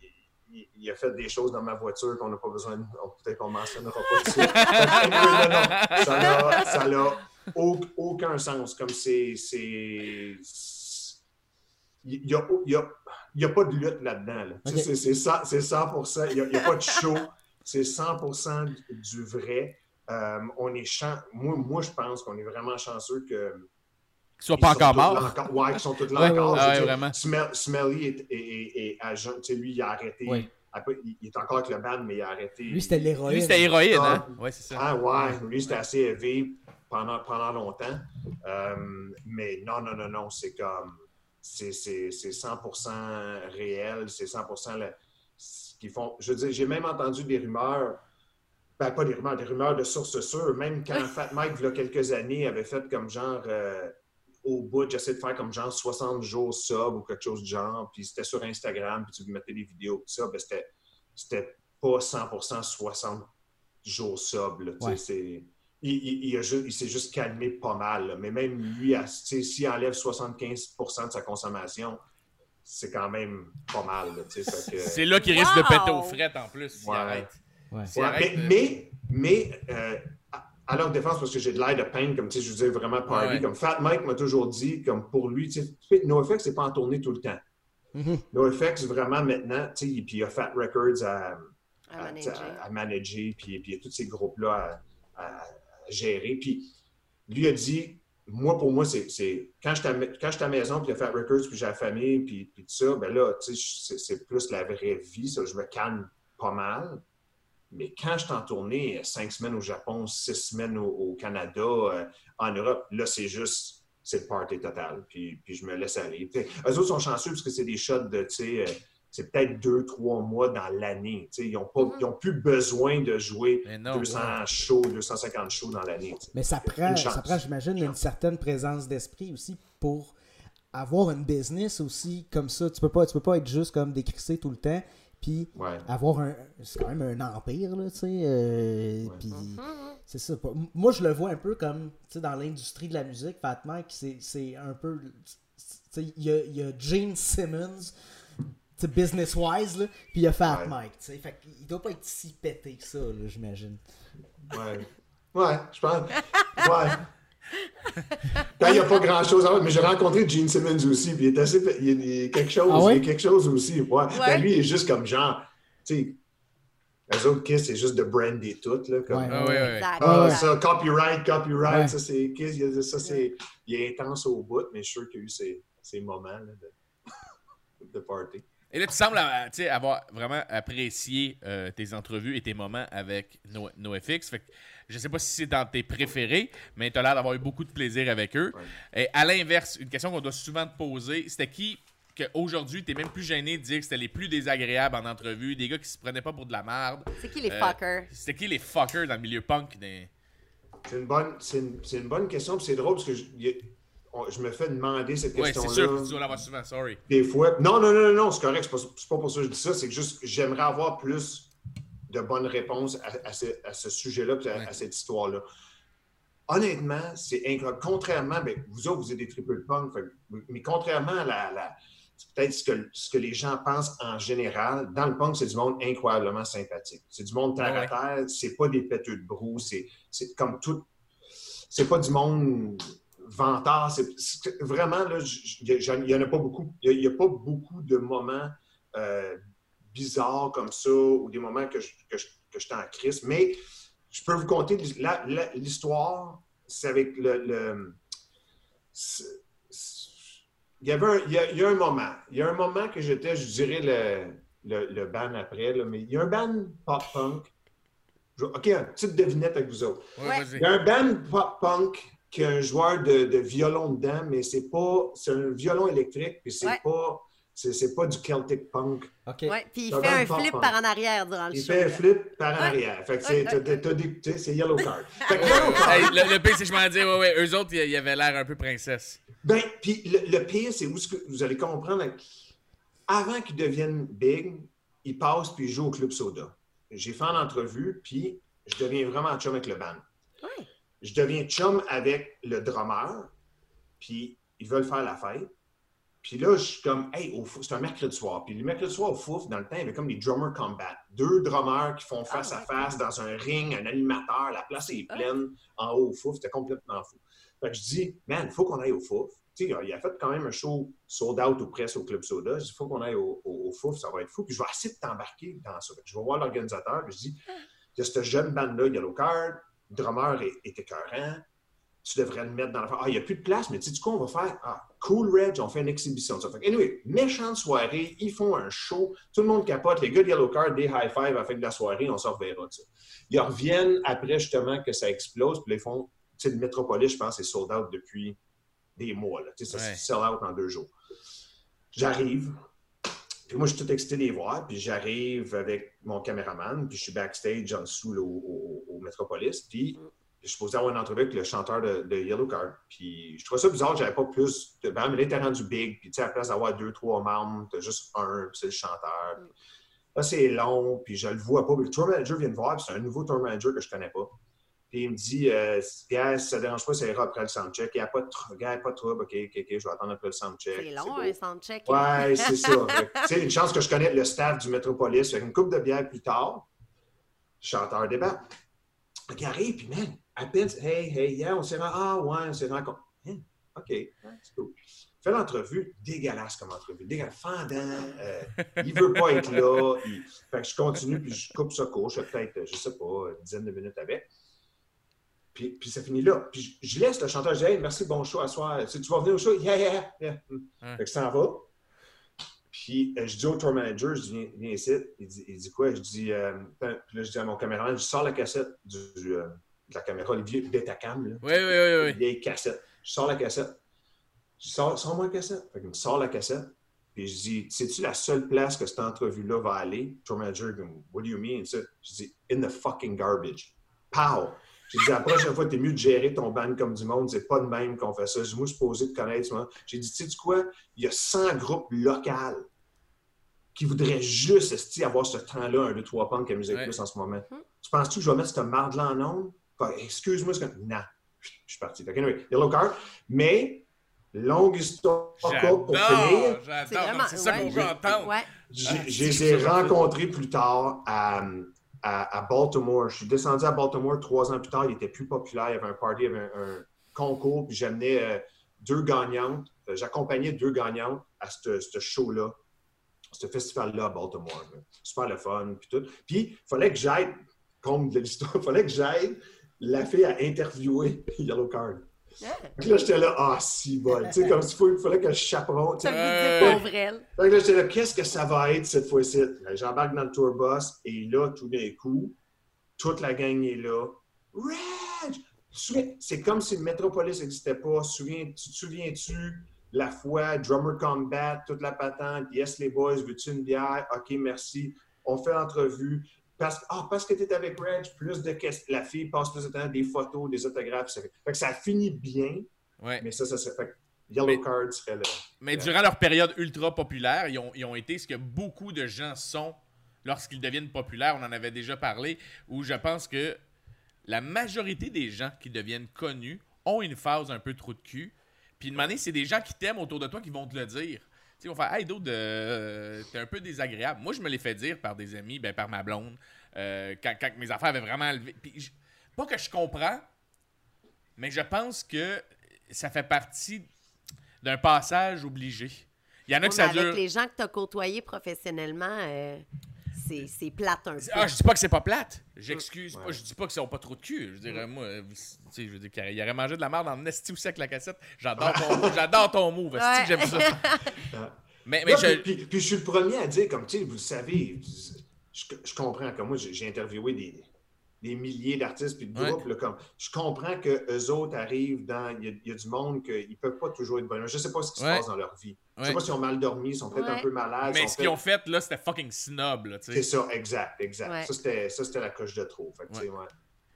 il- il a fait des choses dans ma voiture qu'on n'a pas besoin de. oh, Peut-être qu'on mentionnera pas ça. non, non, ça n'a- aucun sens. Comme c'est. Il n'y a, pas de lutte là-dedans. là. Tu sais, Ok. C'est c'est cent- c'est 100 Il n'y a, a pas de show. C'est 100 du- du vrai. Euh, on est chan- moi, moi, je pense qu'on est vraiment chanceux que. Qu'ils soient ils pas sont encore morts. encore. Ouais, qu'ils sont tous là Ouais, encore. ouais, Je veux ouais, dire, vraiment. Smell- Smelly est, est- est- est agent. Tu sais, lui, il a arrêté. Ouais. Après, il, est encore avec le band, mais il a arrêté. Lui, c'était l'héroïne. Lui, c'était héroïne, hein? Ah. Ouais, c'est ça. Ah ouais, lui, c'était assez élevé pendant, pendant longtemps. Euh, mais non, non, non, non, c'est comme. C'est c'est- c'est 100% réel, c'est 100% le- ce qu'ils font. Je veux dire, j'ai même entendu des rumeurs. Ben, pas des rumeurs, des rumeurs de sources sûres. Même quand Fat Mike, il y a quelques années, avait fait comme genre. euh, au bout, j'essaie de faire comme genre 60 jours sub ou quelque chose du genre, puis c'était sur Instagram, puis tu mettais des vidéos, puis ça, ben c'était, c'était pas 100% 60 jours sub, là, Ouais. c'est... Il, il- il a il s'est juste calmé pas mal, là. mais même lui, à- s'il enlève 75% de sa consommation, c'est quand même pas mal, là, tu sais, fait que- C'est là qu'il risque de péter aux frettes en plus. Ouais. arrête. Ouais. Mais, mais, mais, euh, à- leur défense, parce que j'ai de l'air de peine, comme tu sais, je dire vraiment party, Ouais, ouais. comme Fat Mike m'a toujours dit, comme pour lui, tu sais, NoFX, c'est pas en tournée tout le temps. Mhm. NoFX, vraiment maintenant, tu sais, puis il y a Fat Records à, À à, manager. à- à manager, puis, puis il y a tous ces groupes-là à, gérer. Puis lui a dit, moi, pour moi, c'est c'est- quand je suis à la maison, puis il y a Fat Records, puis j'ai la famille, puis, puis tout ça, ben là, tu sais, c'est- c'est plus la vraie vie, ça, je me calme pas mal. Mais quand je suis en tournée, euh, cinq semaines au Japon, six semaines au, au Canada, euh, en Europe, là, c'est juste, c'est le party total. Puis, puis je me laisse aller. Puis, eux autres sont chanceux parce que c'est des shots de, tu sais, euh, c'est peut-être deux, trois mois dans l'année. Tu sais, Ils n'ont pas, ils ont plus besoin de jouer non. 200 shows, 250 shows dans l'année. Mais ça prend, ça prend j'imagine, une certaine présence d'esprit aussi pour avoir une business aussi comme ça. Tu peux pas, tu peux pas être juste comme décrissé tout le temps, puis Ouais. avoir un, c'est quand même un empire là, tu sais. euh, Ouais. Puis c'est ça. Moi, je le vois un peu comme, tu sais, dans l'industrie de la musique, Fat Mike, c'est, c'est un peu, tu sais, il y a, il y a Gene Simmons. tu sais, Business-wise, là, puis il y a Fat Ouais. Mike, tu sais. Fait qu'il doit pas être si pété que ça, là, j'imagine. Ouais. Ouais, je pense. Ouais. Ben, il n'y a pas grand-chose à voir, mais j'ai rencontré Gene Simmons aussi, puis il est assez. Il quelque chose, Ah ouais? il y a quelque chose aussi. Ouais. Ouais. Ben, lui, il est juste comme genre. Tu sais, les autres Kiss, c'est juste de brander tout, là. Comme, Ouais. Ah, ouais, ouais. Exact. Ah, ça, copyright, copyright, Ouais. ça c'est Kiss, il ça c'est. Il est intense au bout, mais je suis sûr qu'il y a eu ces, ces moments là, de, de party. Et là, tu sembles euh, tu sais, avoir vraiment apprécié euh, tes entrevues et tes moments avec No- NoFX. Fait que je sais pas si c'est dans tes préférés, mais tu as l'air d'avoir eu beaucoup de plaisir avec eux. Et à l'inverse, une question qu'on doit souvent te poser, c'était qui qu'aujourd'hui, tu es même plus gêné de dire que c'était les plus désagréables en entrevue, des gars qui se prenaient pas pour de la merde? C'est qui les Euh, fuckers? C'était qui les fuckers dans le milieu punk? des- C'est une bonne, c'est une, une bonne question, puis c'est drôle parce que je, y a- je me fais demander cette Ouais, c'est question-là. sûr que tu dois l'avoir souvent, sorry. Des fois. Non, non, non, non, non, c'est correct. C'est pas, pas pour ça que je dis ça. C'est que juste, j'aimerais avoir plus de bonnes réponses à, à ce, sujet-là, à, Ouais. à cette histoire-là. honnêtement, c'est incroyable. Contrairement, ben, vous autres, vous êtes des triple punk, mais contrairement à la. peut-être ce que, ce que les gens pensent en général. Dans le punk, c'est du monde incroyablement sympathique. C'est du monde terre Ouais, à terre, c'est pas des péteux de brou, c'est c'est comme tout. C'est pas du monde vantard. c'est- c'est- Vraiment, là, il y en a pas beaucoup. Il n'y a, pas beaucoup de moments euh, bizarres comme ça ou des moments que je, que je, que j'étais en crise. Mais je peux vous conter la- la- l'histoire. C'est avec le. le- c'est- c'est- il, y avait un, il, y a, il y a un moment. Il y a un moment que j'étais, je dirais, le, le, le band après, là, mais il y a un band pop-punk. Je- OK, une petite devinette avec vous autres. Ouais. Il y a un band pop-punk qui a un joueur de, de violon dedans, mais c'est pas. C'est un violon électrique, puis c'est Ouais. pas. C'est, c'est pas du Celtic punk. OK. Ouais, puis il fait un flip par en arrière durant le Il show. fait un flip par en arrière. Fait que c'est, t'as- c'est yellow card. (laughs) Fait que yellow card. Hey, le, le pire, c'est que je m'en dis, ouais, ouais, eux autres, ils ils avaient l'air un peu princesse. Ben, puis le, le pire, c'est où ce que vous allez comprendre. Avant qu'ils deviennent big, ils passent puis ils jouent au Club Soda. J'ai fait une entrevue, puis je deviens vraiment chum avec le band. Ouais. Je deviens chum avec le drummer, puis ils veulent faire la fête. Puis là, je suis comme, hey, c'est un mercredi soir. Puis le mercredi soir au Fouf, dans le temps, il y avait comme des drummer combat. Deux drummers qui font face Ah, à face dans un ring, un animateur, la place est pleine en haut au Fouf. C'était complètement fou. Fait que je dis, man, il faut qu'on aille au Fouf. Tu sais, il a fait quand même un show sold out ou presque au Club Soda. Je dis, il faut qu'on aille au, au- au Fouf, ça va être fou. Puis je vais essayer de t'embarquer dans ça. Je vais voir l'organisateur, puis je dis, il y a cette jeune bande-là, Yellow Card, le drummer est, est écœurant. Tu devrais le mettre dans la. Ah, il n'y a plus de place, mais tu sais, du coup, on va faire. Ah, Cool Reg, on fait une exhibition de ça. Fait que, anyway, méchante soirée, ils font un show, tout le monde capote, les gars de Yellow Card, des high five à la fin de la soirée, on s'en reverra. Ils reviennent après justement que ça explose, puis ils font. Tu sais, le Metropolis, je pense, c'est sold out depuis des mois. Là. Tu sais, ça Ouais. se sell out en deux jours. J'arrive, puis moi, je suis tout excité de les voir, puis j'arrive avec mon caméraman, puis je suis backstage en dessous là, au, au- au Metropolis, puis je suis supposé avoir une entrevue avec le chanteur de, de Yellow Card. Puis je trouvais ça bizarre que j'avais pas plus de bandes, mais là, rendu big, puis tu sais, à la place d'avoir deux, trois membres, t'as juste un, puis c'est le chanteur. Puis Là, c'est long, puis je le vois pas. Puis le tour manager vient me voir, puis c'est un nouveau tour manager que je connais pas. Puis il me dit, euh, Pierre, si ça ne dérange pas, ça ira après le soundcheck. Il n'y a pas de trouble, pas de trouble, OK, OK, OK, je vais attendre après le soundcheck. C'est long, un soundcheck. Ouais, c'est ça. (laughs) Sais, une chance que je connais le staff du Metropolis. Fait une coupe de bière plus tard, chanteur débat. Qu'il arrive, puis man, à peine, hey, hey, yeah, on s'est rencontrés. Ah, ouais, on s'est rencontrés. Hein, OK, c'est cool. Fait l'entrevue, dégueulasse comme entrevue, dégueulasse, fendant. euh, il veut pas être là. il- Fait que je continue, puis je coupe ça court. Je fais peut-être, je sais pas, une dizaine de minutes avec. Puis, puis ça finit là. Puis je, je laisse le chanteur, je dis, hey, merci, bon show à soir. Tu, tu vas venir au show? Yeah, yeah, yeah. Fait que ça en va. Puis euh, je dis au tour manager, je dis, viens, ici. Il dit, il dit quoi? Je dis, euh, puis là, je dis à mon caméraman, je sors la cassette du, euh, de la caméra, les vieux Betacam, là. Oui, oui, oui, oui. vieille cassette. Je sors la cassette. Je sors, sors-moi la cassette. Fait qu'il me sort la cassette. Puis je dis, c'est-tu la seule place que cette entrevue-là va aller? Tour manager, what do you mean? Ça, Je dis, in the fucking garbage. Pow! J'ai dit, la prochaine fois, t'es mieux de gérer ton band comme du monde. C'est pas de même qu'on fait ça. Moi, je suis supposé te connaître. moi. J'ai dit, tu sais quoi? Il y a 100 groupes locaux qui voudraient juste esti, avoir ce temps-là, un, deux, trois punks à Musique Ouais. Plus en ce moment. Tu penses-tu que je vais mettre cette marde-là en ondes? Excuse-moi, c'est comme, non. Je suis parti. Fait que, anyway, Yellow Card. Mais, longue histoire courte pour finir. J'adore, C'est ça qu'on veut entendre. Ouais. J'ai- Je les ai rencontrés plus tard à, à, Baltimore. Je suis descendu à Baltimore trois ans plus tard. Il était plus populaire. Il y avait un party, il y avait un, concours. Puis j'amenais euh, deux gagnantes. Euh, J'accompagnais deux gagnantes à ce show-là, ce festival-là à Baltimore. Super le fun. Puis tout. Puis il fallait que j'aille, comme de l'histoire, il (laughs) fallait que j'aille la fille à interviewer (laughs) Yellow Card. Puis là, j'étais là, ah, si bol. Tu sais, comme s'il faut- fallait que je chaperon. Ça. Fait que là, j'étais là, qu'est-ce que ça va être cette fois-ci? J'embarque dans le tour bus et là, tout d'un coup, toute la gang est là. Souviens- C'est comme si le Metropolis n'existait pas. Souviens- tu te souviens-tu la fois, Drummer Combat, toute la patente, yes les boys, veux-tu une bière? OK, merci. On fait l'entrevue. Parce, ah, parce que tu es avec Reg, plus de questions. La fille passe plus de temps, des photos, des autographes. Ça fait, fait que ça finit bien, Ouais. mais ça, ça serait. Fait que Yellow Mais- Card serait le. Mais durant leur période ultra populaire, ils ont, ils ont été ce que beaucoup de gens sont lorsqu'ils deviennent populaires. On en avait déjà parlé, où je pense que la majorité des gens qui deviennent connus ont une phase un peu trop de cul. Puis, demander, c'est des gens qui t'aiment autour de toi qui vont te le dire. Tu sais, ils vont faire Hey, d'autres, euh, t'es un peu désagréable. Moi, je me l'ai fait dire par des amis, ben, par ma blonde, euh, quand, quand mes affaires avaient vraiment levé. Puis, pas que je comprends, mais je pense que ça fait partie d'un passage obligé. Il y en a Ouais, que ça mais avec dure. les gens que tu as côtoyés professionnellement, euh, c'est plate un peu. Ah, je dis pas que c'est pas plate. J'excuse pas. Ouais. Je dis pas que c'est pas trop de cul. Je dirais, moi, euh, tu sais, je veux dire qu'il aurait mangé de la merde en esti aussi avec la cassette. J'adore ton move. J'adore ton move. esti Ouais. que j'aime ça? Mais, mais Non, je. puis, puis- puis je suis le premier à dire, comme tu sais, vous le savez, je, je comprends, comme moi, j'ai interviewé des, des milliers d'artistes puis de Ouais. groupes, là, comme, je comprends que eux autres arrivent dans, il y, a- il y a du monde qu'ils peuvent pas toujours être bonheurs. Je sais pas ce qui Ouais. se passe dans leur vie. Je sais Ouais. pas s'ils ont mal dormi, ils sont peut-être Ouais. un peu malades. Mais ce qu'ils ont fait, là, c'était fucking snob, C'est sais. ça, exact, exact. Ouais. Ça, c'était ça, c'était la coche de trop. Fait que, tu sais, ouais.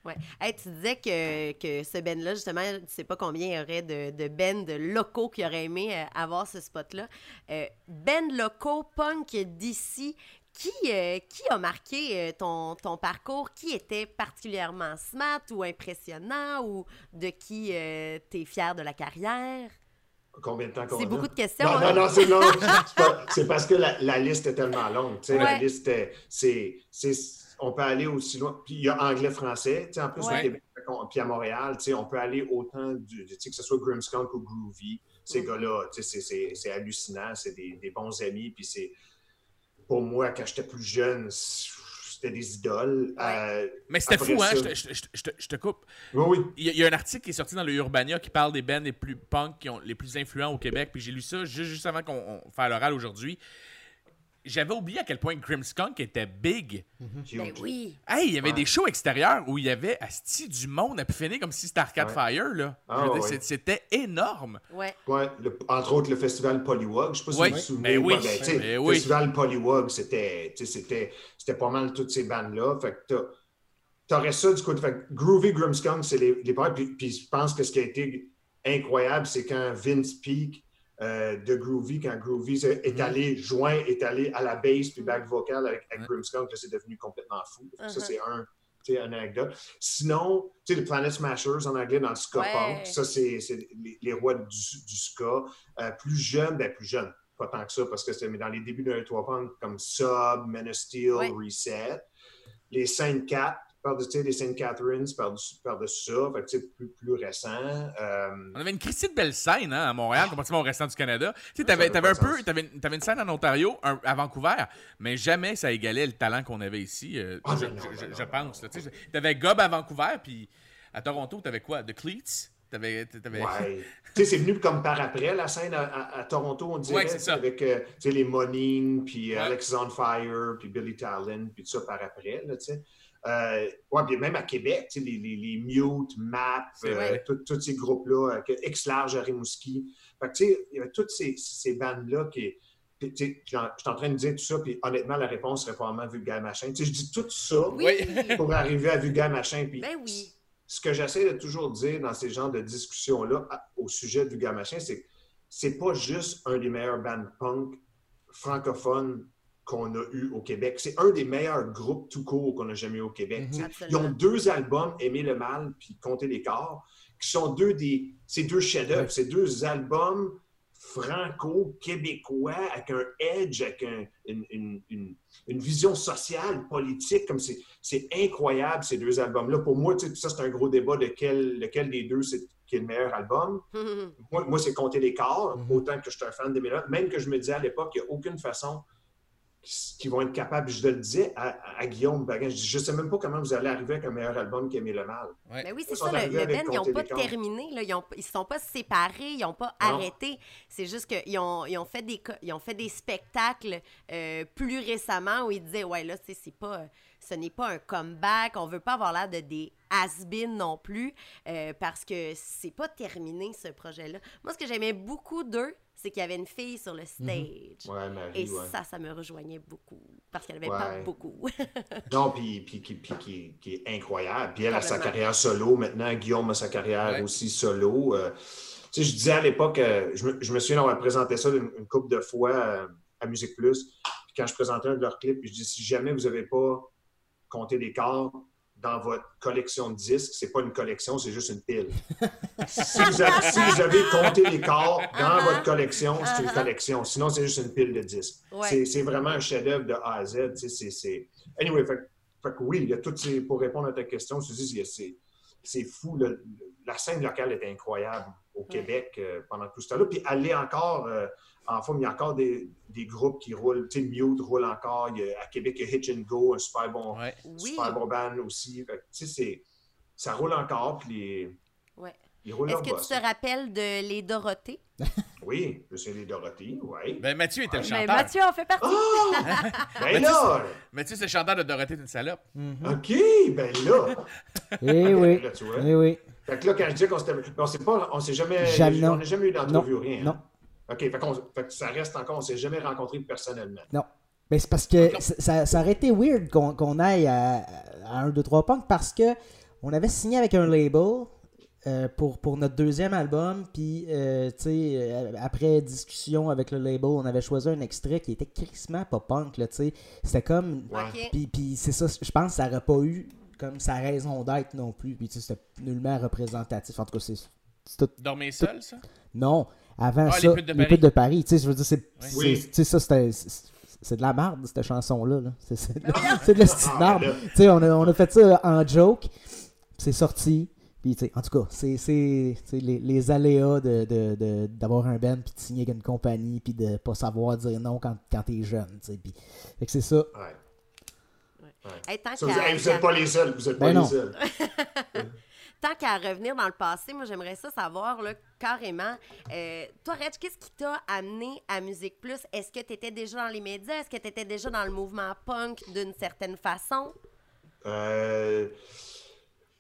Ouais. Hey, tu disais que, que ce Ben-là, justement, tu sais pas combien il y aurait de, de Ben de locaux qui auraient aimé euh, avoir ce spot-là. Euh, ben locaux, punk d'ici, qui, euh, qui a marqué euh, ton, ton parcours? Qui était particulièrement smart ou impressionnant ou de qui euh, t'es fier de la carrière? Combien de temps qu'on C'est beaucoup de questions. Non, hein? non, non, c'est non, c'est parce que la, la liste est tellement longue. tu sais, La liste, est- c'est, c'est- on peut aller aussi loin. Puis il y a anglais-français, tu sais, en plus Ouais. au Québec, puis à Montréal, tu sais, on peut aller autant, du, tu sais, que ce soit Grimskunk ou Groovy. Ces Mm. gars-là, tu sais, c'est- c'est c'est hallucinant, c'est des, des bons amis. Puis c'est, pour moi, quand j'étais plus jeune, c'était des idoles. Euh, Mais c'était fou, hein? ça- Je te- je je je coupe. oui, oui. Il y, a- il y a un article qui est sorti dans le Urbania qui parle des bands les plus punk, qui ont les plus influents au Québec. Puis j'ai lu ça juste, juste avant qu'on on fasse l'oral aujourd'hui. J'avais oublié à quel point Grimskunk était big. Ben Huge. oui. Hey, il y avait Ouais. des shows extérieurs où il y avait asti du monde à pu finir comme si c'était Arcade Ouais. Fire, là. Ah, Je veux dire, C'était énorme. Ouais. Ouais, le- entre autres, le festival Polywog. Je sais pas si vous vous souvenez. mais oui, Ouais, ben, le oui. festival Polywog, c'était c'était- c'était pas mal toutes ces bandes-là. Fait que t'as- t'aurais ça du côté. Fait que Groovy Grimskunk, c'est les, les. Puis, puis je pense que ce qui a été incroyable, c'est quand Vince Peak euh, de Groovy, quand Groovy est Mm-hmm. est allé, joint, est allé à la bass puis back vocal avec, avec Grimskunk, là, c'est devenu complètement fou. Ça, Uh-huh. c'est un. une anecdote. Sinon, tu sais, les Planet Smashers en anglais dans le ska Ouais. punk, ça, c'est c'est les, les rois du, du ska. Euh, plus jeune, ben plus jeune, pas tant que ça, parce que c'était mais dans les débuts de 3 punk, comme Sub, Men of Steel, Ouais. Reset. Les Saint Cat, par de, tu sais, les Saint Catharines, par, par de ça, fait que, tu sais, plus, plus récent. Euh, On avait une Christie de belle scène hein, à Montréal, comparativement au restant du Canada. Tu sais, avait t'avais pas un peu, sens. t'avais, une- scène en Ontario, un- à Vancouver, mais jamais ça égalait le talent qu'on avait ici. euh, Ah, je, non, non, je- non, je non, pense. tu sais, T'avais Gob à Vancouver, puis à Toronto, t'avais quoi? The Cleats? T'avais. Ouais. (laughs) tu sais, c'est venu comme par après, la scène à, à- à Toronto, on dirait, Ouais, avec euh, les Monine, puis Ouais. Alex on Fire, puis Billy Talon, puis tout ça par après, là, tu sais. Euh, ouais, puis même à Québec, tu sais, les, les, les Mute, Map, euh, tous ces groupes-là, euh, que- X-Large Rimouski. Fait que, tu sais, il y avait toutes ces, ces bandes-là qui... tu sais, Je suis en train de dire tout ça, puis honnêtement, la réponse serait probablement Vulgaire Machin. Tu sais, je dis tout ça Oui. pour arriver à Vulgaire Machin, puis Ben oui. ce que j'essaie de toujours dire dans ces genres de discussions-là au sujet du Vulgaire Machin, c'est que c'est pas juste un des meilleurs bands punk francophones qu'on a eu au Québec. C'est un des meilleurs groupes tout court qu'on a jamais eu au Québec. Sais, Ils ont deux albums, Aimer le mal puis Compter les corps, qui sont deux des. C'est deux chefs-d'œuvre. C'est deux albums franco-québécois avec un edge, avec un- une, une- une- une vision sociale, politique. Comme c'est, incroyable, ces deux albums-là. Pour moi, ça, c'est un gros débat de quel, lequel des deux c'est, qui est le meilleur album. (laughs) Moi, moi, c'est compter les corps, Mhm. autant que je suis un fan de Mélodes. Même que je me disais à l'époque, il n'y a aucune façon qu'ils vont être capables. Je le disais à, Guillaume Baguin, je ne sais même pas comment vous allez arriver avec un meilleur album qu'Aimer le mal. Ouais. Ben oui, c'est Ils sont ça. Le, le Ben, ils n'ont pas terminé. Là. Ils ne sont pas séparés. Ils n'ont pas Non. arrêté. C'est juste qu'ils ont, ils ont, fait des, co- ils ont fait des spectacles euh, plus récemment où ils disaient Ouais, là, c'est pas, ce n'est pas un comeback. On veut pas avoir l'air de des has-been non plus euh, parce que c'est pas terminé, ce projet-là. Moi, ce que j'aimais beaucoup d'eux, c'est qu'il y avait une fille sur le stage. Ouais, Marie, Et ouais. ça, ça me rejoignait beaucoup. Parce qu'elle avait Ouais. pas beaucoup. (laughs) Non, puis, puis, puis, puis qui, qui est incroyable. Puis elle a sa carrière solo. Maintenant, Guillaume a sa carrière Ouais. aussi solo. Euh, tu sais, je disais à l'époque, euh, je, me, je me souviens d'avoir présenté ça une, une couple de fois euh, à Musique Plus. Puis quand je présentais un de leurs clips, je dis si jamais vous n'avez pas compté les corps, dans votre collection de disques, c'est pas une collection, c'est juste une pile. (laughs) si, vous avez, si vous avez compté les corps dans votre collection, c'est une collection. Sinon, c'est juste une pile de disques. Ouais. C'est- vraiment un chef-d'œuvre de A à Z. c'est- Anyway, fait, fait que oui, il y a toutes ces. Pour répondre à ta question, je te dis, il y a ces- c'est fou. le- la scène locale est incroyable au Québec euh, pendant tout ce temps-là. Puis elle est encore. euh, en forme, il y a encore des, des groupes qui roulent. Tu sais, Mute roule encore. Il y a- à Québec, il y a Hitch and Go, un super bon, Ouais. Oui. super bon band aussi. Fait que, tu sais, c'est- ça roule encore. Puis les, Ouais. ils roulent Est-ce que tu te rappelles de Les Dorothées? (laughs) Oui, je sais les Dorothy, oui. Ben, Mathieu était le Ben, chanteur. Mathieu en fait partie. (laughs) Ben là! Mathieu, c'est le chanteur de Dorothée, t'es une salope. OK, ben là! (laughs) Eh oui. Là, tu vois. Eh oui. Fait que là, quand je dis qu'on s'était. On s'est pas. On s'est jamais. Jamais, on non. n'a jamais eu d'entrevue Non, ou rien. hein? OK, fait, qu'on- fait que ça reste encore. On s'est jamais rencontrés personnellement. Non. Ben, c'est parce que ça- ça, ça aurait été weird qu'on qu'on aille à, à 1, 2, 3 Punk parce que on avait signé avec un label euh, pour, pour notre deuxième album. Puis, euh, tu sais, euh, après discussion avec le label, on avait choisi un extrait qui était crissement pas punk, là, tu sais. C'était comme. Ouais. OK. Puis, puis c'est ça, je pense que ça n'aurait pas eu comme sa raison d'être non plus. Puis, tu sais, c'était nullement représentatif. En tout cas, c'est. Dormez seul, ça? Non, avant Ah, ça, les putes de Paris. Tu sais, je veux dire, c'est. c'est- Oui. Ça, c'était. c'est- C'est de la merde, cette chanson-là. Là. C'est c'est de, la- (laughs) c'est de la petite Ah, marde. ben. Tu sais, on a, on a fait ça en joke. C'est sorti. Puis, tu sais, en tout cas, c'est c'est- tu sais, les, les aléas de- de- de- d'avoir un band, puis de signer avec une compagnie, puis de pas savoir dire non quand, quand t'es jeune. tu sais. Puis, fait que c'est ça. Ouais. Hey, tant Ça, vous n'êtes pas les seuls. Vous êtes Ben pas non. les seuls. (laughs) Tant qu'à revenir dans le passé, moi, j'aimerais ça savoir, là, carrément. euh, toi, Reg, qu'est-ce qui t'a amené à Musique Plus? Est-ce que tu étais déjà dans les médias? Est-ce que tu étais déjà dans le mouvement punk d'une certaine façon? Euh,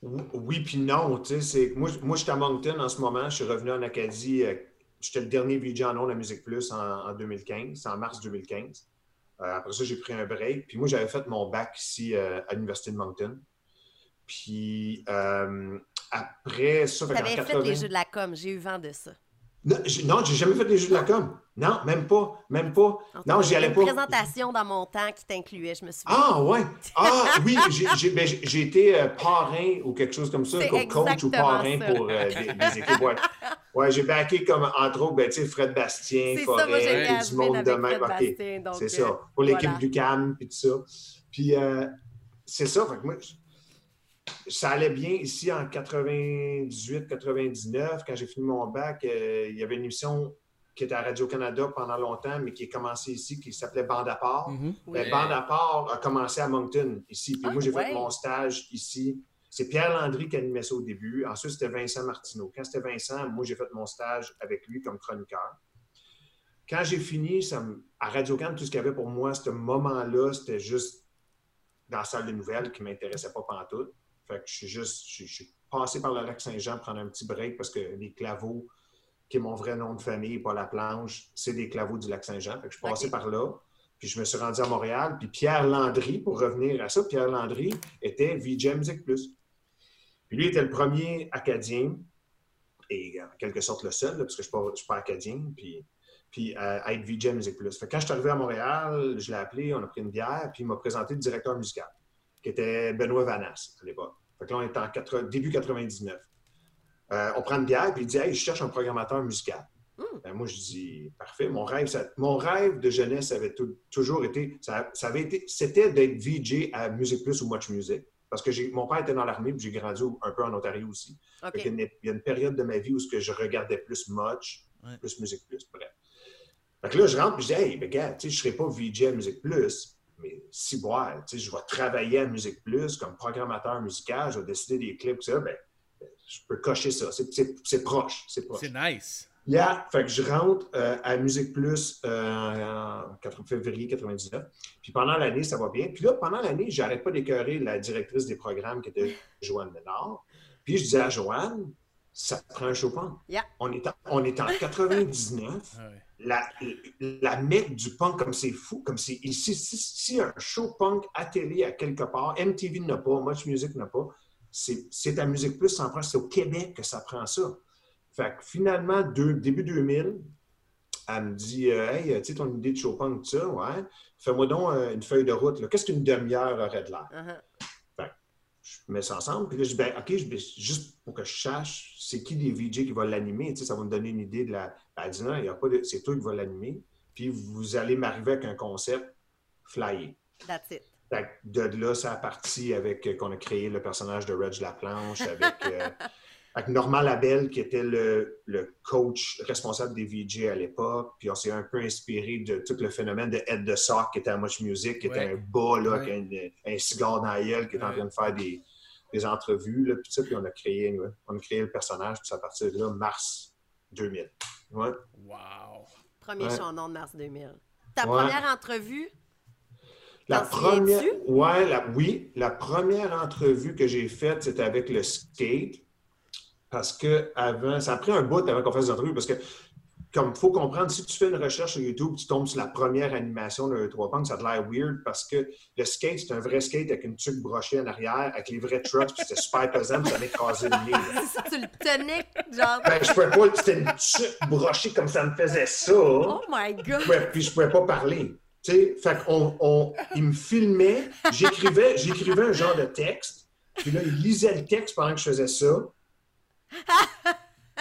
oui, puis non. Moi, moi je suis à Moncton en ce moment. Je suis revenu en Acadie. euh, J'étais le dernier VJ en ondes à Musique Plus en, en 2015, c'est en mars 2015. Euh, après ça, j'ai pris un break. Puis moi, j'avais fait mon bac ici à l'Université de Moncton. Puis après ça, Tu avais fait 80 les jeux de la com, j'ai eu vent de ça. Non, j'ai- non, j'ai jamais fait des jeux de la com. Non, même pas. Même pas. Non, j'y allais une pas. présentation dans mon temps qui t'incluait, je me souviens. Ah, ouais. Ah, (laughs) oui, j'ai- j'ai ben, j'ai- été euh, parrain ou quelque chose comme ça, comme coach ou parrain ça. pour euh, des, des équipes. Ouais, ouais j'ai backé comme, entre autres, ben, tu sais, Fred Bastien, C'est ça, moi, j'ai Forêt, du monde de même. Donc, c'est euh, ça. Pour l'équipe voilà. du CAM, puis tout ça. Puis, euh, c'est ça. Fait que moi, ça allait bien ici en 98, 99. Quand j'ai fini mon bac, euh, il y avait une émission qui était à Radio-Canada pendant longtemps, mais qui est commencée ici, qui s'appelait Bande à part. Mhm. Ben, Oui. Bande à part a commencé à Moncton, ici. Puis Ah, moi, j'ai ouais. fait mon stage ici. C'est Pierre Landry qui animait ça au début. Ensuite, c'était Vincent Martineau. Quand c'était Vincent, moi, j'ai fait mon stage avec lui comme chroniqueur. Quand j'ai fini, ça me- à Radio-Can, tout ce qu'il y avait pour moi, ce moment-là, c'était juste dans la salle de nouvelles qui ne m'intéressait pas pantoute. Fait que je suis juste, je, je suis passé par le lac Saint-Jean prendre un petit break parce que les claveaux, qui est mon vrai nom de famille, pas la planche, c'est des claveaux du lac Saint-Jean. Fait que je suis passé par là. Puis je me suis rendu à Montréal. Puis Pierre Landry, pour revenir à ça, Pierre Landry était VJ Music Plus. Puis lui était le premier Acadien, et en quelque sorte le seul, là, parce que je ne suis, pas acadien, puis, puis euh, à être VJ Music Plus. Fait que quand je suis arrivé à Montréal, je l'ai appelé, on a pris une bière, puis il m'a présenté le directeur musical, qui était Benoît Vanas à l'époque. Fait que là, on est en début 99. Euh, on prend une bière, puis il dit Hey, je cherche un programmateur musical. Ben, moi, je dis Parfait. Mon rêve, ça- mon rêve de jeunesse avait tou- toujours été, ça, ça avait été, c'était d'être VJ à Music Plus ou Much Music. Parce que j'ai- mon père était dans l'armée, puis j'ai grandi un peu en Ontario aussi. Y a une- il y a une période de ma vie où ce que je regardais plus Much, Ouais. plus Musique Plus, bref. Fait que là, je rentre et je dis, hey, ben, gars, tu sais, je ne serai pas VJ à Musique Plus, mais si boire, tu sais, je vais travailler à Musique Plus comme programmateur musical, je vais décider des clips, ça, ben, je peux cocher ça. C'est- C'est c'est proche, c'est proche. C'est nice. Yeah, fait que je rentre euh, à Musique Plus euh, en 4 février 99. Puis pendant l'année, ça va bien. Puis là, pendant l'année, j'arrête pas d'écœurer la directrice des programmes qui était Joanne Ménard. Puis je disais à Joanne, ça te prend un Chopin. Yeah. On, est en, on est en 99. Ah ouais. La, la du punk, comme c'est fou, comme c'est si, si un show punk à à quelque part, MTV n'a pas, Much Music n'a pas, c'est à Musique Plus, en prend, c'est au Québec que ça prend ça. Fait que finalement, deux- début 2000, elle me dit euh, Hey, tu sais, ton idée de show punk, ça, ouais, fais-moi donc euh, une feuille de route. Qu'est-ce qu'une demi-heure aurait de l'air? Uh-huh. Je mets ça ensemble. Puis là, je dis, ben, OK, je- juste pour que je sache, c'est qui des VJ qui va l'animer. Tu sais, ça va me donner une idée de la. Ben, elle dit, non, il y a pas de... c'est toi qui vas l'animer. Puis vous allez m'arriver avec un concept flyer. That's it. De là, ça a parti avec euh, qu'on a créé le personnage de Reg Laplanche avec, euh, (laughs) avec Normand Labelle, qui était le, le coach responsable des VJ à l'époque. Puis on s'est un peu inspiré de tout le phénomène de Ed de Sock, qui était à Much Music, qui Ouais. était un bas, là, Ouais. qui a une- un cigare dans la gueule, qui était en train de faire des, des entrevues. Là, puis, ça, puis on a créé, ouais, on a créé le personnage, puis c'est à partir de là, mars 2000. Ouais. Wow. Premier Ouais. chandon de mars 2000. Ta Ouais. première entrevue, La première, ouais, la- oui, la première entrevue que j'ai faite, c'était avec le skate. Parce que avant, ça a pris un bout avant qu'on fasse des entrevues. Parce que, comme il faut comprendre, si tu fais une recherche sur YouTube, tu tombes sur la première animation de 3 Punk, ça a l'air weird parce que le skate, c'est un vrai skate avec une tuque brochée en arrière, avec les vrais trucks, puis c'était super pesant, puis ça écrasé le nez. là. (laughs) c'est ça, tu le tenais, genre. Ben, je pouvais pas, c'était une tuque brochée comme ça me faisait ça. Oh my god! Je pouvais- puis je pouvais pas parler. Tu sais, fait qu'on, on, il me filmait, j'écrivais, j'écrivais un genre de texte, puis là, il lisait le texte pendant que je faisais ça.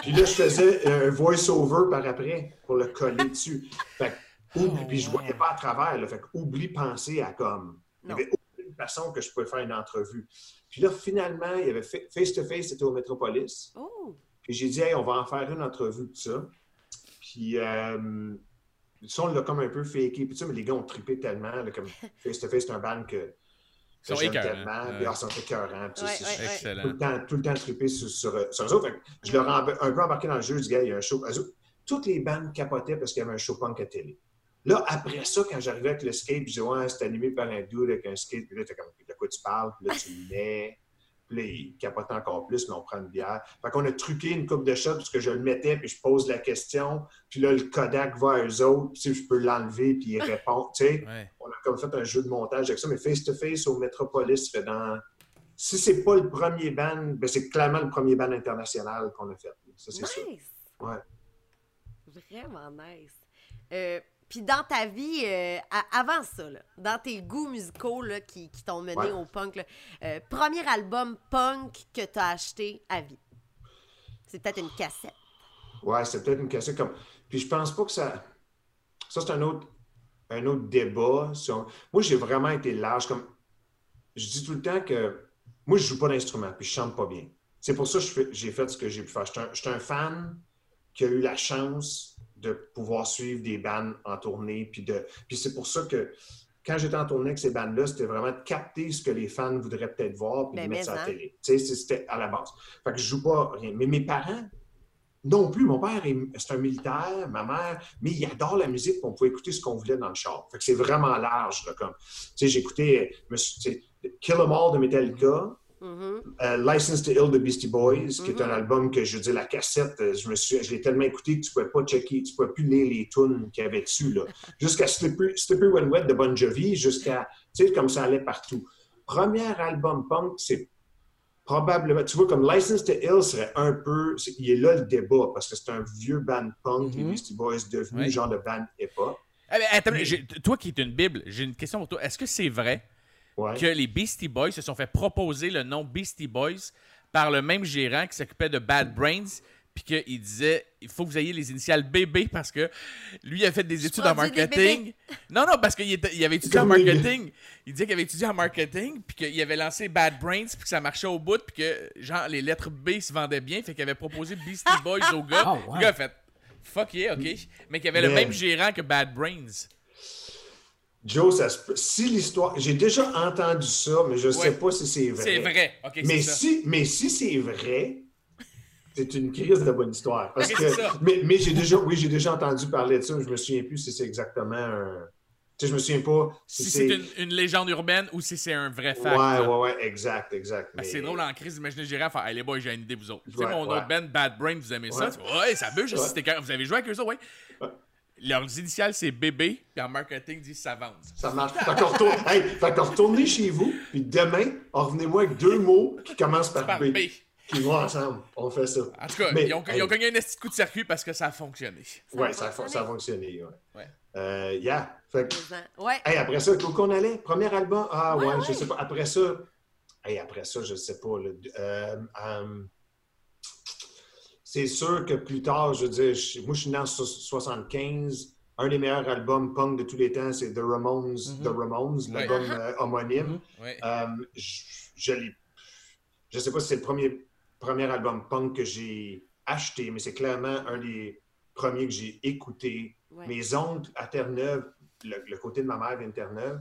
Puis là, je faisais un voice-over par après pour le coller dessus. Fait que, oublie- puis je voyais pas à travers, là, fait que oublie penser à comme. Il n'y avait aucune façon que je pouvais faire une entrevue. Puis là, finalement, il y avait fa- face-to-face, c'était au Metropolis. Oh! Puis j'ai dit, hey, on va en faire une entrevue de ça. Puis, euh, ça, on l'a comme un peu faké. Puis, tu sais, mais les gars ont trippé tellement. là, comme Face to Face, c'est un band que Ils sont écœurants. ah, ils sont écœurants. Ouais, ouais, tout, le temps, tout le temps trippé sur, sur, sur eux autres. Je leur ai un peu- embarqué dans le jeu. Je dis, gars, il y a un show. Autres, Toutes les bandes capotaient parce qu'il y avait un show punk à télé. Là, après ça, quand j'arrivais avec le skate, je disais, ouais, c'est animé par un dude avec un skate. Puis là, t'es comme, de quoi tu parles? Puis là, tu le mets. Là, il capotait encore plus, mais on prend une bière. Fait qu'on a truqué une coupe de shots parce que je le mettais, puis je pose la question. Puis là, le Kodak va à eux autres, puis je peux l'enlever, puis il répond. Tu sais, Ouais. on a comme fait un jeu de montage avec ça, mais face-to-face au Metropolis, fait dans. Si c'est pas le premier band, ben c'est clairement le premier band international qu'on a fait. Ça, c'est sûr. Nice! Ouais. Vraiment nice. Euh, Puis dans ta vie, euh, avant ça, là, dans tes goûts musicaux là, qui, qui t'ont mené Ouais. au punk, là, euh, premier album punk que t'as acheté à vie? C'est peut-être une cassette. Ouais, c'est peut-être une cassette comme. Puis je pense pas que ça. Ça, c'est un autre, un autre débat. sur- Moi, j'ai vraiment été large. Comme... Je dis tout le temps que moi, je joue pas d'instrument, puis je chante pas bien. C'est pour ça que j'ai fait ce que j'ai pu faire. Je suis un, je suis un fan qui a eu la chance de pouvoir suivre des bandes en tournée. Puis, de... puis c'est pour ça que quand j'étais en tournée avec ces bandes-là, c'était vraiment de capter ce que les fans voudraient peut-être voir puis Ben, de mettre ça à la hein. télé. Tu sais, c'était à la base. Fait que je joue pas rien. Mais mes parents, non plus. Mon père, est- c'est un militaire, ma mère, mais il adore la musique, on pouvait écouter ce qu'on voulait dans le char. Fait que c'est vraiment large, là, comme. Tu sais, j'écoutais, Kill 'Em All de Metallica, Mhm. euh, License to Ill de Beastie Boys, qui est un album que, je veux dire, la cassette, euh, je me suis, je l'ai tellement écouté que tu pouvais pas checker, tu pouvais plus lire les tunes qu'il y avait dessus, là. (laughs) Jusqu'à Slippery, Slippery When Wet de Bon Jovi, jusqu'à, tu sais, comme ça allait partout. Premier album punk, c'est probablement, tu vois, comme License to Ill serait un peu, c'est- il est là le débat, parce que c'est un vieux band punk, les Mhm. Beastie Boys, devenu Ouais. genre de band hip-hop. Ah, mais attends, j'ai- toi qui es une Bible, j'ai une question pour toi. Est-ce que c'est vrai Ouais. que les Beastie Boys se sont fait proposer le nom Beastie Boys par le même gérant qui s'occupait de Bad Brains, puis qu'il disait il faut que vous ayez les initiales BB parce que lui a fait des études en marketing. Non, non, parce qu'il il avait étudié en il- marketing. Il disait qu'il avait étudié en marketing, puis qu'il avait lancé Bad Brains, puis que ça marchait au bout, puis que genre les lettres B se vendaient bien, fait qu'il avait proposé Beastie (laughs) Boys au gars. Ah. Le gars a fait fuck yeah, ok. Mais qu'il avait le même gérant que Bad Brains. Joe, ça se peut- si l'histoire, j'ai déjà entendu ça, mais je sais Ouais. pas si c'est vrai. C'est vrai, ok, c'est Mais ça. si, mais si c'est vrai, c'est une crise de bonne histoire. Parce que, ça. mais, mais j'ai déjà, oui, j'ai déjà entendu parler de ça, mais je me souviens plus si c'est exactement un. Tu sais, je me souviens pas si, Si c'est une, une légende urbaine ou si c'est un vrai fact. Ouais, ouais, ouais, exact, exact. Que mais- C'est drôle en crise d'imaginer le gérant faire Hey les boys, j'ai une idée, vous autres. Tu sais, mon ouais. autre band, Bad Brain, vous aimez ça? Ouais. Tu fais, Ouais, ça bûche, si c'était quand- vous avez joué avec eux autres, ouais. Leurs initiales, c'est bébé, puis en marketing, ils disent ça vend. Ça marche. Fait qu'on retourne, hey, retournez chez vous, puis demain, revenez-moi avec deux mots qui commencent par, Par B, B. qui vont ensemble. On fait ça. En tout cas, Mais, ils, ont, ils hey. ont cogné un de coup de circuit parce que ça a fonctionné. Ça a ouais, ça a, fon- fonctionné. ça a fonctionné. Ouais. Ouais. Euh, yeah. Fait que, Ouais. Hey, après ça, où qu'on allait? Premier album? Ah ouais, Ouais, je sais pas. Après ça, Hey, après ça, je sais pas. Euh, euh, c'est sûr que plus tard, je veux dire, je- moi, je suis né en so- 75. Un des meilleurs albums punk de tous les temps, c'est The Ramones, The Ramones, l'album euh, homonyme. Ouais. Euh, je, je sais pas si c'est le premier, premier album punk que j'ai acheté, mais c'est clairement un des premiers que j'ai écouté. Ouais. Mes oncles à Terre-Neuve, le, le côté de ma mère vient de Terre-Neuve,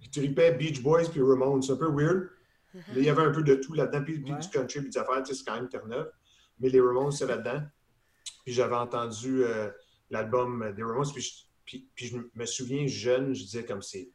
ils tripaient Beach Boys puis Ramones. C'est un peu weird. Mais (laughs) il y avait un peu de tout là-dedans, puis, puis Ouais. du country, puis des affaires, tu sais, c'est quand même Terre-Neuve. Mais les Ramones, c'est là-dedans. Puis j'avais entendu euh, l'album des Ramones, puis je, puis, puis je me souviens jeune, je disais comme c'est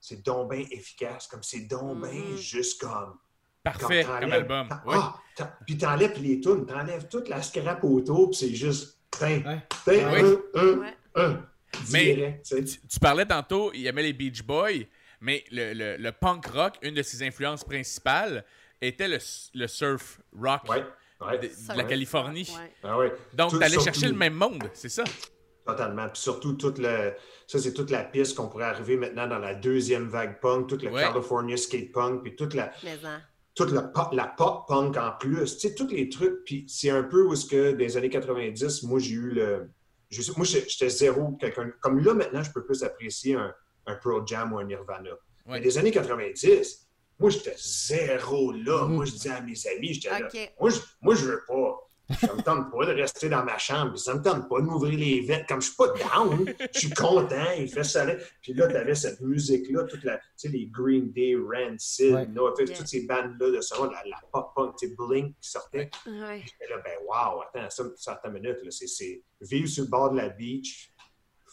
c'est donc bien efficace, comme c'est donc bien Mhm. juste comme. Parfait comme album. Ouais. Ah, puis t'enlèves les tunes, t'enlèves toute la scrap autour, puis c'est juste. Tain, Ouais. tain, Ouais. un, un, Ouais. un. Mais- tu. Tu, parlais tantôt, il aimait les Beach Boys, mais le, le- le punk rock, une de ses influences principales, était le, le surf rock Ouais, de, la. Californie. Ouais. Ah ouais. Donc, surtout- chercher le même monde, c'est ça? Totalement. Puis surtout, toute le, ça, c'est toute la piste qu'on pourrait arriver maintenant dans la deuxième vague punk, toute Ouais. California skate punk, puis toute la, Mais en- toute la, pop, la pop punk en plus. Tu sais, tous les trucs. Puis c'est un peu où est-ce que, dans les années 90, moi, j'ai eu le. je sais- moi, j'étais j'étais zéro quelqu'un. Comme là, maintenant, je peux plus apprécier un, un Pearl Jam ou un Nirvana. Mais des années 90, moi, j'étais zéro là. Mhm. Moi, je disais à mes amis, j'étais là. Ok. Moi, je, moi, je veux pas. Ça me tente pas de rester dans ma chambre. Ça me tente pas de m'ouvrir les vêtements. Comme je suis pas down, je suis content. Il fait soleil. Puis là, tu avais cette musique-là, toute la, tu sais, les Green Day, Rancid, Ouais. Yeah. toutes ces bandes-là de ce monde, la, la pop punk, tu sais, Blink qui sortait. Ouais. Et là, ben, wow, attends, ça, ça attends une minute. là. C'est, c'est vivre sur le bord de la beach,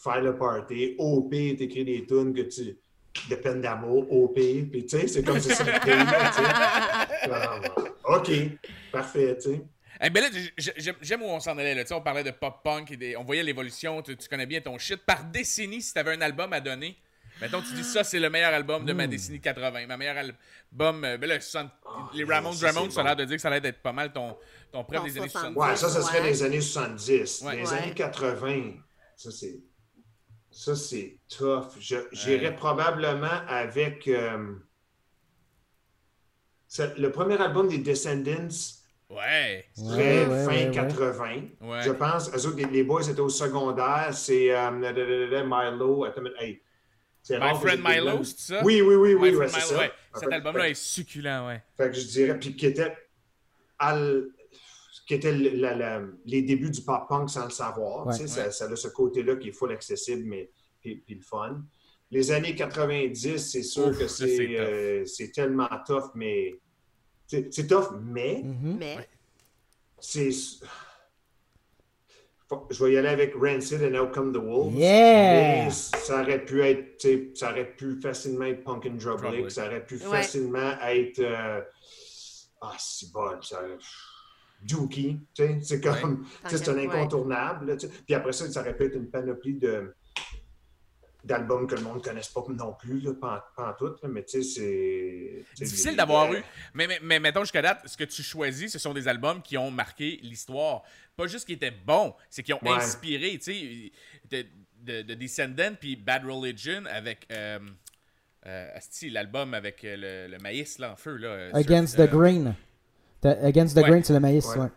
faire le party, OP, t'écris des tunes que tu. De peine d'amour, OP, puis tu sais, c'est comme ça, c'est le pays, là, tu sais. Ah, (laughs) OK, parfait, tu sais. Eh ben j'aime où on s'en allait. Là. Tu sais, On parlait de pop-punk, on voyait l'évolution, tu, tu connais bien ton shit. Par décennie, si t'avais un album à donner, mettons, tu dis ça, c'est le meilleur album de ma décennie 80. Ma meilleure album, euh, ben là, 60 les Ramones, ça, Ramones, ça a l'air de dire que ça allait être pas mal ton, ton preuve des années 70. 70. Ouais, ça, ça serait Ouais. les années 70. Ouais. les Ouais. années 80, ça, c'est. Ça, c'est tough. J'irais Ouais. probablement avec. euh, le premier album des Descendants Ouais. serait Ouais, fin ouais, ouais. 80. Ouais. Je pense. Eux autres, les, boys étaient au secondaire. C'est euh, Milo. Attends, hey. My rare Friend Milo, c'est ça? Oui, oui, oui, oui, My ouais, Friend c'est Milo, ça. ouais. Cet album-là est succulent, ouais. fait que je dirais, puis qui était, al- qui était le- la- la- les débuts du pop punk sans le savoir. Ouais. tu sais, Ouais. Ça, ça a ce côté-là qui est full accessible, mais puis, puis le fun. Les années 90, c'est sûr Ouf, que c'est euh, tellement tough, mais c'est tough, mais Mhm. Mais. c'est. Je vais y aller avec Rancid and Out Come the Wolves. Yeah! Mais ça aurait pu être, ça aurait pu facilement être Punk and Drublick, Drublick. ça aurait pu Ouais. facilement être, euh, ah, c'est bon, ça, Dookie, tu sais, c'est comme, c'est un Ouais. incontournable, là. Puis après ça, ça aurait pu être une panoplie de d'albums que le monde ne connaisse pas non plus, là, pas, en- pas en tout, là, mais tu sais, c'est... Difficile d'avoir eu. Mais, mais, mais mettons jusqu'à date, ce que tu choisis, ce sont des albums qui ont marqué l'histoire. Pas juste qui étaient bons, c'est qui ont Ouais. inspiré, tu sais, de, de, de Descendant puis Bad Religion avec. Euh, euh, asti, l'album avec euh, le, le maïs là, en feu. Là, Against sur- the euh, Grain. Against the Ouais. Grain, c'est le maïs, Ouais. ouais.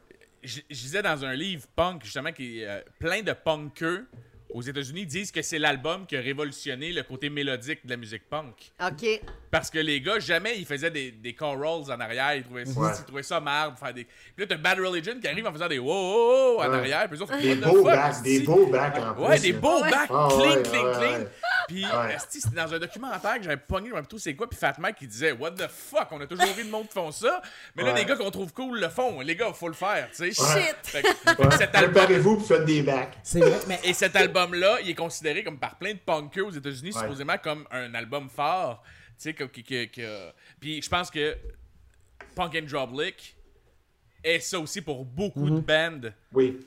je, je disais dans un livre punk, justement, qui est euh, plein de punkeux aux États-Unis disent que c'est l'album qui a révolutionné le côté mélodique de la musique punk. OK. Parce que les gars, jamais ils faisaient des, des chorals en arrière. Ils trouvaient, ça- Ouais. ils trouvaient ça marde. Faire des... Puis là, t'as Bad Religion qui arrive en faisant des wow, wow, wow en Ouais. arrière. Puis autres, Des what the beaux fuck, backs, des beaux backs en plus. Ouais, des beaux Ouais. backs. Clean, ouais, clean, ouais, clean. ouais. Puis, c'était dans un documentaire que j'avais pogné, je me tout c'est quoi. Puis Fat Mike qui disait, What the fuck, on a toujours vu de monde qui font ça. Mais là, Ouais. les gars qu'on trouve cool le font. Les gars, faut le faire, tu sais. Shit! Album- Préparez-vous pour faire des backs. C'est vrai, mais et cet album-là, il est considéré comme par plein de punkers aux États-Unis, Ouais. supposément comme un album fort. Tu sais, que, que, que- que- Puis je pense que Punk and Drublick est ça aussi pour beaucoup de bands Oui.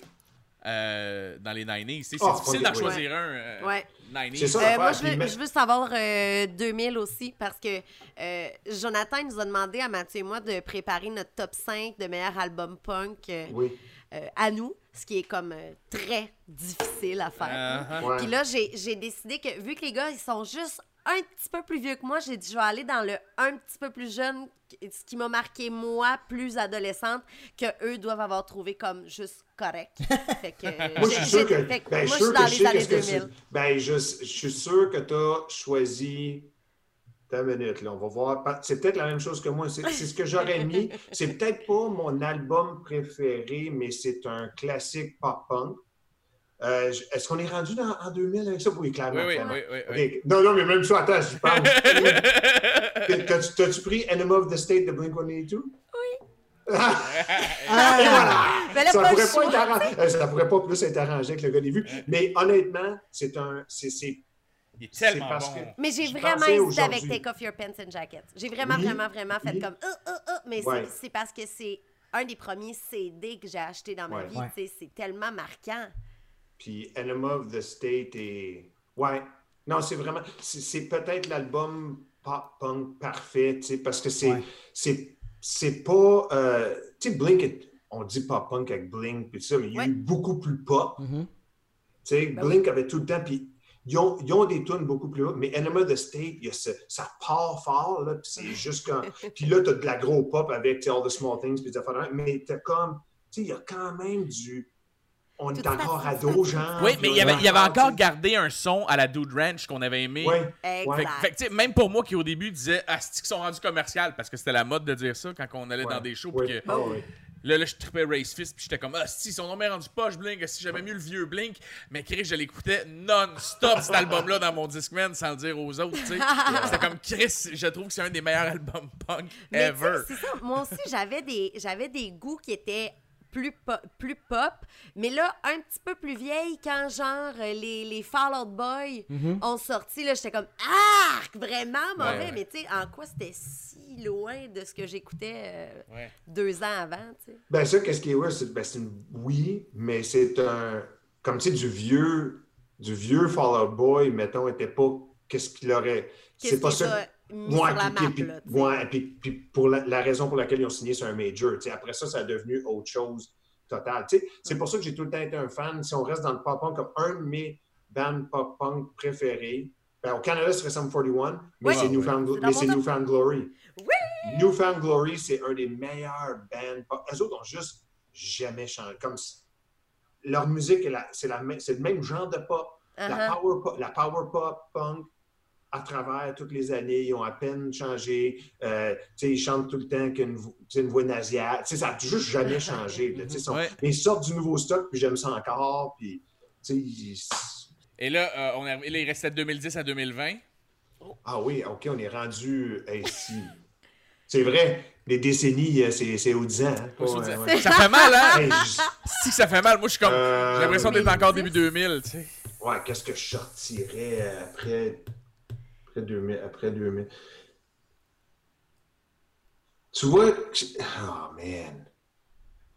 euh, dans les 90s. Tu sais, Ah, c'est difficile d'en choisir un. euh, Ouais. 90s. C'est ça. Euh, moi, je veux, je veux savoir euh, 2000 aussi, parce que euh, Jonathan nous a demandé à Mathieu et moi de préparer notre top 5 de meilleurs albums punk euh, Oui. euh, à nous, ce qui est comme euh, très difficile à faire. Ouais. Puis là, j'ai j'ai décidé que, vu que les gars, ils sont juste un petit peu plus vieux que moi, j'ai dit je vais aller dans le un petit peu plus jeune, ce qui m'a marqué moi, plus adolescente, que eux doivent avoir trouvé comme juste correct. (laughs) Fait que, Moi, je j'ai- suis sûr que, ben, moi, je suis sûr dans les années qu'est-ce que 2000. tu- Ben, je, je suis sûr que tu as choisi. Une minute, là, on va voir. C'est peut-être la même chose que moi. C'est ce que j'aurais mis. (laughs) C'est peut-être pas mon album préféré, mais c'est un classique pop-punk. Euh, je- Est-ce qu'on est rendu dans, en 2000 avec ça? Oui, clairement. Oui, oui, oui. Non, non, mais même ça, attends, j'y parle. (laughs) T'as-tu t'as-tu pris Enema of the State de Blink-182? Oui. (laughs) Ah! Mais là, ça, pourrait pas choix. être arrangé, euh, ça pourrait pas plus être arrangé avec le gars des vues. Mais honnêtement, c'est un. c'est- c'est- Il est tellement bon. que- Mais j'ai vraiment hésité avec. Take Off Your Pants and Jacket. J'ai vraiment, Oui, vraiment, vraiment fait oui. comme euh, euh, euh, mais c'est- Ouais. c'est parce que c'est un des premiers CD que j'ai acheté dans ma Ouais. vie. Ouais. tu sais, C'est tellement marquant. Puis Enema of the State est. Ouais. Non, c'est vraiment. C'est c'est peut-être l'album pop-punk parfait, tu sais, parce que c'est. Ouais. c'est C'est pas. euh, tu sais, Blink, on dit pop-punk avec Blink, puis ça, mais il y a Ouais. eu beaucoup plus pop. Mhm. Tu sais, Ben Blink avait tout le temps, puis ils ont, ils ont des tunes beaucoup plus hautes, mais Enema of the State, il y a ce- ça part fort, là, puis c'est juste quand... (laughs) Puis là, t'as de la gros pop avec, All the Small Things, puis des affaires mais t'as comme... Tu sais, il y a quand même du... On est encore ado, genre. Oui, mais il y avait, il avait encore tu sais. gardé un son à la Dude Ranch qu'on avait aimé. Ouais. Fait, Exact. fait même pour moi qui au début disais Ah, c'est qu'ils sont rendus commercial parce que c'était la mode de dire ça quand on allait Ouais. dans des shows. Que- Ah ouais. Là, là, je trippais Race Fist, puis j'étais comme, ah, si, son nom est rendu poche, Blink, si j'avais mieux le vieux Blink. Mais Chris, je l'écoutais non-stop, cet album-là, dans mon Discman, sans le dire aux autres, tu sais. (laughs) C'était comme, Chris, je trouve que c'est un des meilleurs albums punk Mais ever. c'est ça. Moi aussi, j'avais des, j'avais des goûts qui étaient plus pop, plus pop, mais là, un petit peu plus vieille, quand genre euh, les, les Fall Out Boy ont sorti, là, j'étais comme arc, vraiment mauvais, Ouais, ouais. mais tu sais, en quoi c'était si loin de ce que j'écoutais euh, Ouais. deux ans avant, tu sais? Ben ça, qu'est-ce qui est ouais, c'est ben, c'est une... oui, mais c'est un comme tu sais du vieux du vieux Fall Out Boy, mettons, était pas qu'est-ce qu'il aurait. C'est pas ça. Mis Ouais, sur la puis- map, puis- là, tu sais. ouais, puis, puis pour la, la raison pour laquelle ils ont signé, c'est un major. Après ça, ça a devenu autre chose total. Tu sais, C'est pour ça que j'ai tout le temps été un fan. Si on reste dans le pop-punk, comme un de mes bands pop-punk préférés, ben, au Canada, ce serait Sum 41, mais Oui. c'est Newfound, top. Newfound Glory. Oui! Newfound Glory, c'est un des meilleurs bands. pop- Eux autres ont juste jamais changé. Comme leur musique, est la- c'est la même- c'est le même genre de pop. La Uh-huh. power pop, la power pop punk, à travers toutes les années, ils ont à peine changé. Euh, ils chantent tout le temps qu'une une voix sais, ça n'a juste jamais (laughs) changé. là. Ouais. Mais ils sortent du nouveau stock, puis j'aime ça encore. Puis, ils- Et là, euh, on est là, il restait de 2010 à 2020. ah oui, OK, on est rendu ici. C'est vrai, les décennies, euh, c'est aux 10 ans. hein. Ouais, ouais. Ça fait mal, hein? Hey, je- Si ça fait mal, moi, je suis comme. Euh, J'ai l'impression d'être encore début 2000, tu sais. Ouais, qu'est-ce que je sortirais après, après 2000? Après 2000? Tu vois, oh man.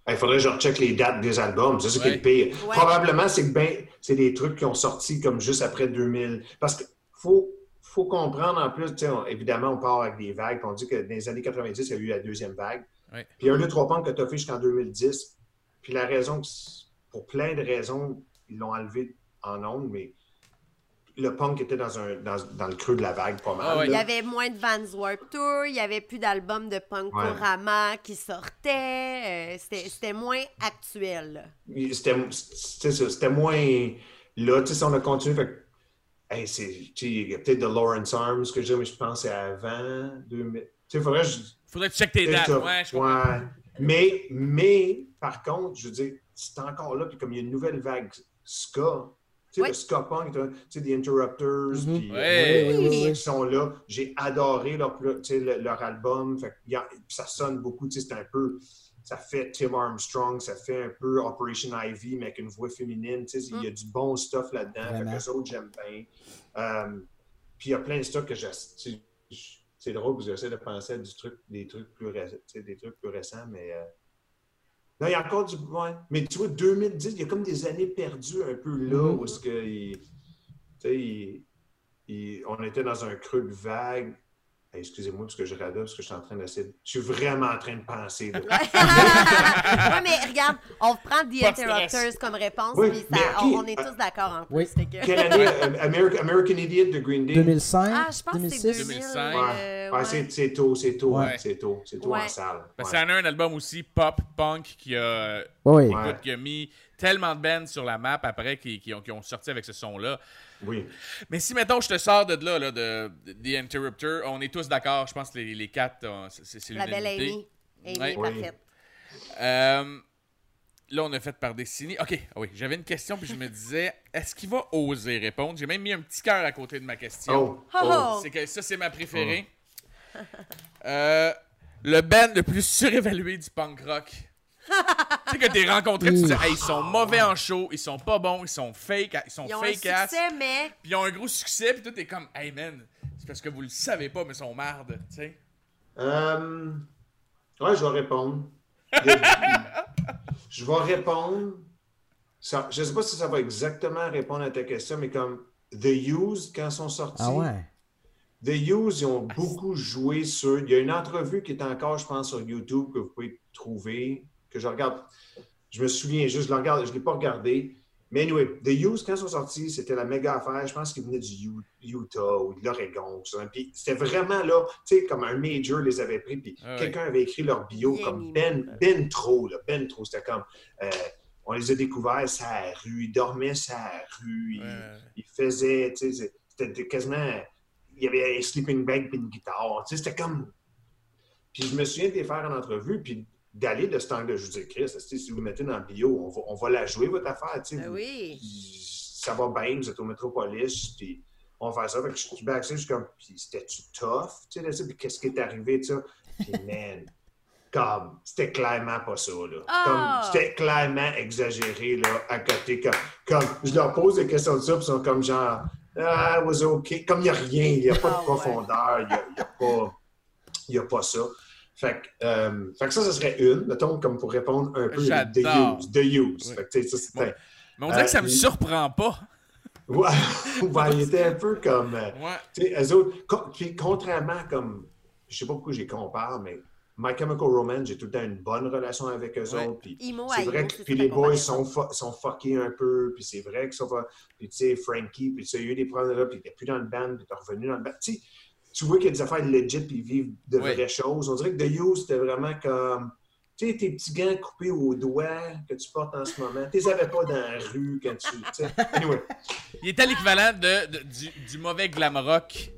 Il faudrait que je recheck les dates des albums. C'est ça qui est le pire. Ouais. Probablement, c'est que ben, c'est des trucs qui ont sorti comme juste après 2000. Parce qu'il faut, faut comprendre en plus, on- évidemment, on part avec des vagues. On dit que dans les années 90, il y a eu la deuxième vague. Ouais. Puis un, deux, trois punk que tu as fait jusqu'en 2010. Puis la raison, pour plein de raisons, ils l'ont enlevé en ondes, mais le punk était dans, un, dans, dans le creux de la vague pas mal. Ah ouais. Il y avait moins de Vans Warped Tour, il y avait plus d'albums de punk Ouais. Rama qui sortaient, euh, c'était c'était moins actuel. C'était c'était ça, c'était moins là. Tu sais, si on a continué, fait hey, il y a peut-être de Lawrence Arms que j'ai, mais je pense que c'est avant 2000. Tu sais, il faudrait que je. Faudrait que tu check tes dates. je. Ouais. Mais, mais, par contre, je veux dire, c'est encore là, puis comme il y a une nouvelle vague ska, tu sais, Ouais. le punk, tu sais, The Interrupters, puis. Ouais. Oui, oui, oui, qui sont là. J'ai adoré leur, leur album. Fait que il y a- ça sonne beaucoup. tu sais, C'est un peu. Ça fait Tim Armstrong, ça fait un peu Operation Ivy, mais avec une voix féminine. tu sais, Il y a du bon stuff là-dedans. Fait Vraiment. que les autres, j'aime bien. Euh, puis il y a plein de stuff que j'ai. C'est drôle que j'essaie de penser à du truc, des trucs plus des trucs plus récents, mais. euh, Non, il y a encore du. Ouais. Mais tu vois, 2010, il y a comme des années perdues un peu là, Mhm. où est-ce que. il- tu sais, il- il- on était dans un creux de vague. Hey, Excusez-moi parce que je radote, parce que je suis en train d'essayer. Je suis vraiment en train de penser. là. (laughs) ouais, mais regarde, on prend The de. Interrupters comme réponse, Oui, puis ça- on, est tous d'accord en plus. Oui. que- Quelle année? (laughs) Euh, American, American Idiot de Green Day? 2005, Ah, je pense que c'est 2006. 2000. 2005. Ouais, euh, Ouais, ouais. c'est- tôt, c'est tôt, Ouais. c'est tôt, c'est tôt Ouais. en salle. Parce qu'il y en a un album aussi, pop, punk, qui a, Oui. Qui a mis tellement de bands sur la map après qui, qui ont, qui ont sorti avec ce son-là. Oui. Mais si, mettons, je te sors de là, là de, de The Interrupter, on est tous d'accord, je pense que les, les quatre, euh, c'est La belle. Amy. Amy, Ouais. Oui. parfaite. Euh, là, on a fait par Destiny. OK, ah oui, j'avais une question, puis je me disais, est-ce qu'il va oser répondre? J'ai même mis un petit cœur à côté de ma question. Oh, Oh, oh. oh. C'est que ça, c'est ma préférée. Euh, le band le plus surévalué du punk rock. Tu sais que t'es rencontré, tu dis, hey, ils sont mauvais en show, ils sont pas bons, ils sont fake, ils sont Ils ont un fake ass, succès, mais puis ils ont un gros succès, puis toi t'es comme, hey man, c'est parce que vous le savez pas, mais ils sont mardes, tu sais. Euh, ouais, je vais répondre. (laughs) je vais répondre. Ça, je ne sais pas si ça va exactement répondre à ta question, mais comme The Used, quand ils sont sortis, Ah ouais. The Used, ils ont beaucoup joué sur. Il y a une entrevue qui est encore, je pense, sur YouTube que vous pouvez trouver, que je regarde. Je me souviens juste, je ne regarde, je l'ai pas regardé. Mais anyway, The Used, quand ils sont sortis, c'était la méga affaire. Je pense qu'ils venaient du Utah ou de l'Oregon. c'était vraiment là, tu sais, comme un major les avait pris. Puis Ah quelqu'un avait écrit leur bio Bien comme Ben, ben trop, là, Ben trop. C'était comme, euh, on les a découverts sur la rue, ils dormaient sur la rue, ils faisaient, tu sais, c'était quasiment, il y avait un sleeping bag puis une guitare. Tu sais, c'était comme. Puis je me souviens de les faire en entrevue, puis d'aller de cet angle-là. Je vous dis, Chris, si vous mettez dans le bio, on va, on va la jouer, votre affaire. tu sais. Ah Vous- oui. Ça va bien, vous êtes au Métropolis, puis on va faire ça. Fait que je suis backstage, je suis comme, puis c'était-tu tough? Tu sais, là, ça, puis qu'est-ce qui est arrivé, tu sais? Puis, (laughs) man, comme, c'était clairement pas ça, là. Ah! Comme, c'était clairement exagéré, là, à côté. Comme, comme, je leur pose des questions de ça, puis ils sont comme genre, ah, it was okay. Comme il n'y a rien, il n'y a pas de Ah, profondeur, il n'y a, y a pas. Il n'y a pas ça. Fait que, euh, fait que ça, ce serait une, mettons, comme pour répondre un peu de use. De use. Fait que, tu sais, ça, c'était. Bon. Mais on dirait que ça me Euh, surprend pas. (laughs) Ouais, ouais, il était un peu comme. euh, Ouais. tu sais, eux autres, co- puis contrairement comme. Je sais pas pourquoi j'y compare, mais My Chemical Romance, j'ai tout le temps une bonne relation avec eux Ouais. autres. Puis c'est vrai que puis ça les boys sont, fu- sont fuckés un peu, puis c'est vrai qu'ils sont fu- Puis tu sais, Frankie, puis tu sais, il y a eu des problèmes là, puis il était plus dans le band, puis il est revenu dans le band. Tu sais, tu vois qu'il y a des affaires legit, puis ils vivent de vraies choses. On dirait que The You, c'était vraiment comme. Tu sais, tes petits gants coupés aux doigts que tu portes en ce moment, tu les avais pas dans la rue quand tu. Anyway. Il était l'équivalent de, de- du, du mauvais glam rock.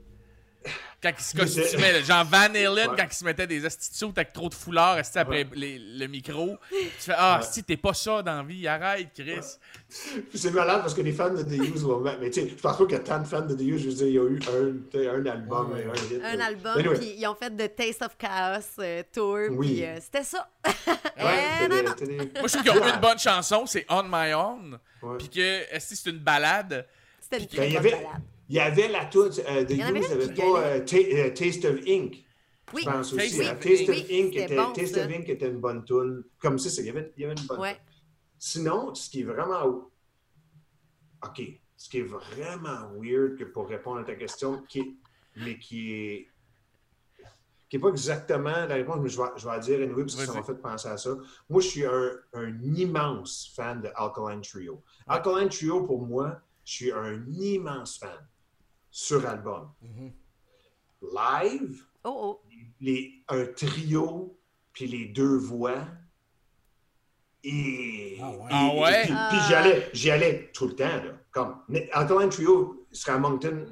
Quand il se costumait, là. genre Van Halen, Ouais. quand il se mettait des astitions avec trop de foulard, restait après Ouais. les- le micro. Tu fais Ah, Ouais. si t'es pas ça dans la vie, arrête, Chris. Puis c'est malade parce que les fans de The vont mettre. Mais tu sais, je pense pas qu'il y a tant de fans de The Used. Je veux dire, il y a eu un, un album, Ouais. et un hit. Un là. album, Anyway. puis ils ont fait The Taste of Chaos euh, Tour, Oui. puis euh, c'était ça. (laughs) Ouais, Eh, des- des- Moi, je trouve qu'ils ont une bonne chanson, c'est On My Own. Ouais. Puis que, est-ce que c'est une balade? C'était une Ben, très bonne avait, balade. Il y avait la toute. euh, The y en avait pas euh, euh, Taste of Ink. Oui, Je pense Taste aussi. of hein. Taste of Oui, Ink était, bon, Taste of Ink était une bonne tune. Comme ça, c'est- il y avait, il y avait une bonne ouais. tune. Sinon, ce qui est vraiment. OK. Ce qui est vraiment weird que pour répondre à ta question, qui est- mais qui est. qui n'est pas exactement la réponse, mais je vais, je vais la dire anyway, parce que ça m'a fait penser à ça. Moi, je suis un, un immense fan de Alkaline Trio. Alkaline Trio, pour moi, je suis un immense fan sur album. Live, Oh, oh. les, un trio, puis les deux voix. Et, Ah ouais. et- Ah ouais? Puis, Ah. puis j'y allais, j'y allais tout le temps. Là, comme, Alkaline Trio serait à Moncton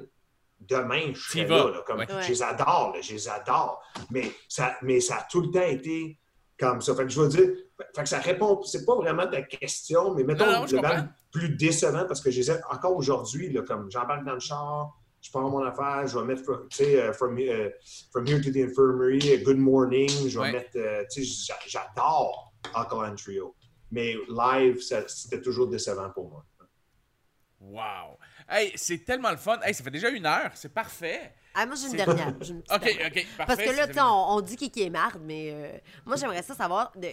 demain, je serais là. là, comme, Ouais. Je les adore, là, je les adore. Mais ça, mais ça a tout le temps été comme ça. Fait que je veux dire, fait que ça répond, c'est pas vraiment ta question, mais mettons Non, non, je le plus décevant parce que je les ai encore aujourd'hui, là, comme j'embarque dans le char, je prends mon affaire, je vais mettre, tu sais, euh, from, euh, from Here to the Infirmary, euh, Good Morning, je vais Ouais. mettre, tu sais, j'a- j'adore Alkaline Trio. Mais live, c'était toujours décevant pour moi. Wow. Hey, c'est tellement le fun. Hey, ça fait déjà une heure, c'est parfait. Ah, moi, j'ai une dernière. (laughs) une Ok, dernière. ok, parfait. Parce que là, c'est tu sais, on, on dit qui, qui est marde, mais euh, moi, j'aimerais ça savoir de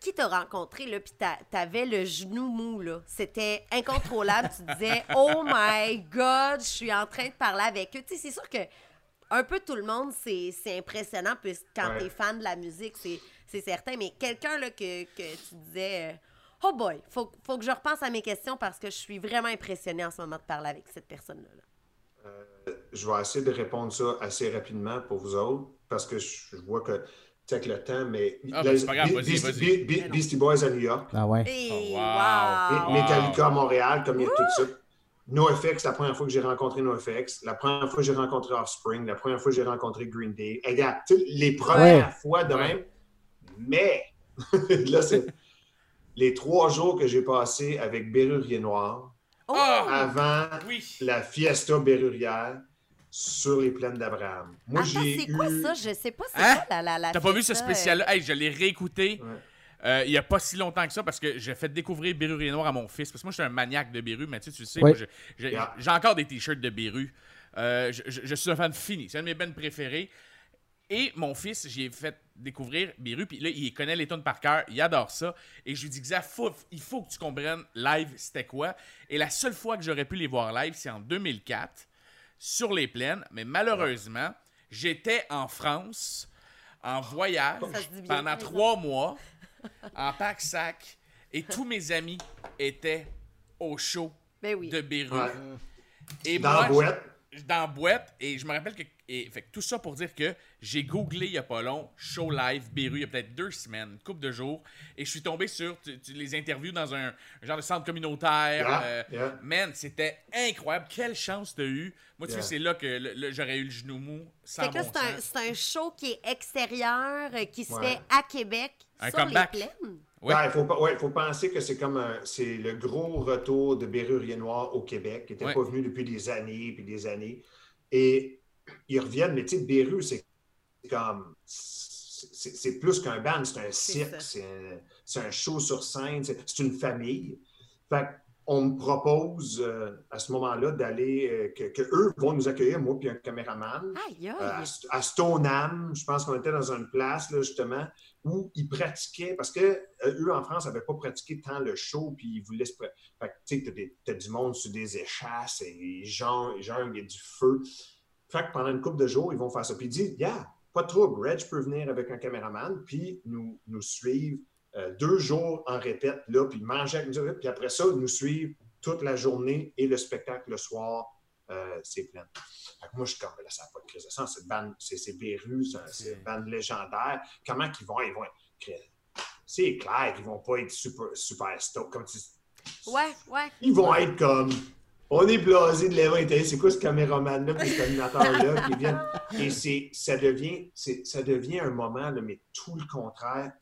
qui t'as rencontré, là, puis t'a- t'avais le genou mou, là? C'était incontrôlable. tu disais, (laughs) oh my God, je suis en train de parler avec eux. Tu sais, c'est sûr que un peu tout le monde, c'est c'est impressionnant, puisque quand Ouais. t'es fan de la musique, c'est c'est certain. Mais quelqu'un là, que, que tu disais, euh, oh boy, faut, faut que je repense à mes questions parce que je suis vraiment impressionnée en ce moment de parler avec cette personne-là. là. Je vais essayer de répondre ça assez rapidement pour vous autres, parce que je vois que, avec le temps, mais... Ah, ben, c'est pas grave, Be- vas-y, Beastie- Boys à New York, Ah ouais. Oh, wow. wow! Me- Metallica à Montréal, comme il y a tout ça. NoFX, la première fois que j'ai rencontré NoFX, la première fois que j'ai rencontré Offspring, la première fois que j'ai rencontré Green Day. Et regarde, les premières Ouais. fois de Ouais. même, mais (laughs) là, c'est les trois jours que j'ai passés avec Bérurier Noir Oh! Ah! avant Oui. la fiesta bérurière sur les plaines d'Abraham. Moi, j'ai c'est quoi eu- ça? Je sais pas c'est Hein? quoi la, la, la T'as pas vu ce fiesta, spécial-là? Hey, je l'ai réécouté. Ouais. euh, il y a pas si longtemps que ça parce que j'ai fait découvrir Béru Noir à mon fils. Parce que moi, je suis un maniaque de Béru, mais tu sais, tu le sais, Yeah. j'ai encore des t-shirts de Béru. Euh, je, je- je suis un fan fini. C'est un de mes bands préférés. Et mon fils, j'ai fait découvrir Béru, puis là, il connaît les tunes par cœur, il adore ça. Et je lui dis, Xa, faut- il faut que tu comprennes live, c'était quoi? Et la seule fois que j'aurais pu les voir live, c'est en 2004, sur les plaines. Mais malheureusement, j'étais en France, en voyage, pendant trois mois, en pack-sac, et tous mes amis étaient au show Ben oui. de Béru. Ouais. Et dans moi, la boîte. Dans la boîte et je me rappelle que et, fait que tout ça pour dire que j'ai googlé il y a pas long show live Beru il y a peut-être deux semaines une couple de jours et je suis tombé sur tu- tu- les interviews dans un, un genre de centre communautaire Yeah, euh, yeah. man c'était incroyable quelle chance t'as eu moi tu Yeah. sais c'est là que le- le- j'aurais eu le genou mou sans Fait que là, bon c'est un, un show qui est extérieur, euh, qui se Ouais. fait à Québec, Un sur comeback. les plaines. Ouais. Ouais, il faut, pas- ouais, faut penser que c'est comme un- c'est le gros retour de Bérurier Noir au Québec, qui n'était Ouais. pas venu depuis des années puis des années. Et ils reviennent, mais tu sais, Béru, c'est comme. C'est plus qu'un band, c'est un cirque, c'est un, c'est un show sur scène, c'est c'est une famille. Fait on me propose euh, à ce moment-là d'aller, euh, que, que eux vont nous accueillir, moi puis un caméraman. Aïe, aïe. Euh, à, à Stoneham, je pense qu'on était dans une place, là, justement, où ils pratiquaient, parce que euh, eux, en France, n'avaient pas pratiqué tant le show, puis ils voulaient se... Fait tu sais, t'as du monde sur des échasses, et jonglent, il y a du feu. Fait que pendant une couple de jours, ils vont faire ça. Puis ils disent, yeah, pas de trouble, Reg peut venir avec un caméraman, puis nous, nous suivre euh, deux jours en répète, là, puis manger avec nous, puis après ça, nous suivre toute la journée et le spectacle le soir, euh, c'est plein. Fait que moi, je suis comme, là, ça n'a pas de crise de sens. C'est band- C'est c'est Béru, c'est un- c'est une bande légendaire. Comment qu'ils vont? Ils vont être- C'est clair qu'ils vont pas être super, super stoked. Comme tu- Ouais, ouais. Ils vont être comme. On est blasé de l'événement. C'est quoi ce caméraman-là, puis cet animateur-là qui vient? Et c'est, ça, devient, c'est, ça devient un moment, là, mais tout le contraire.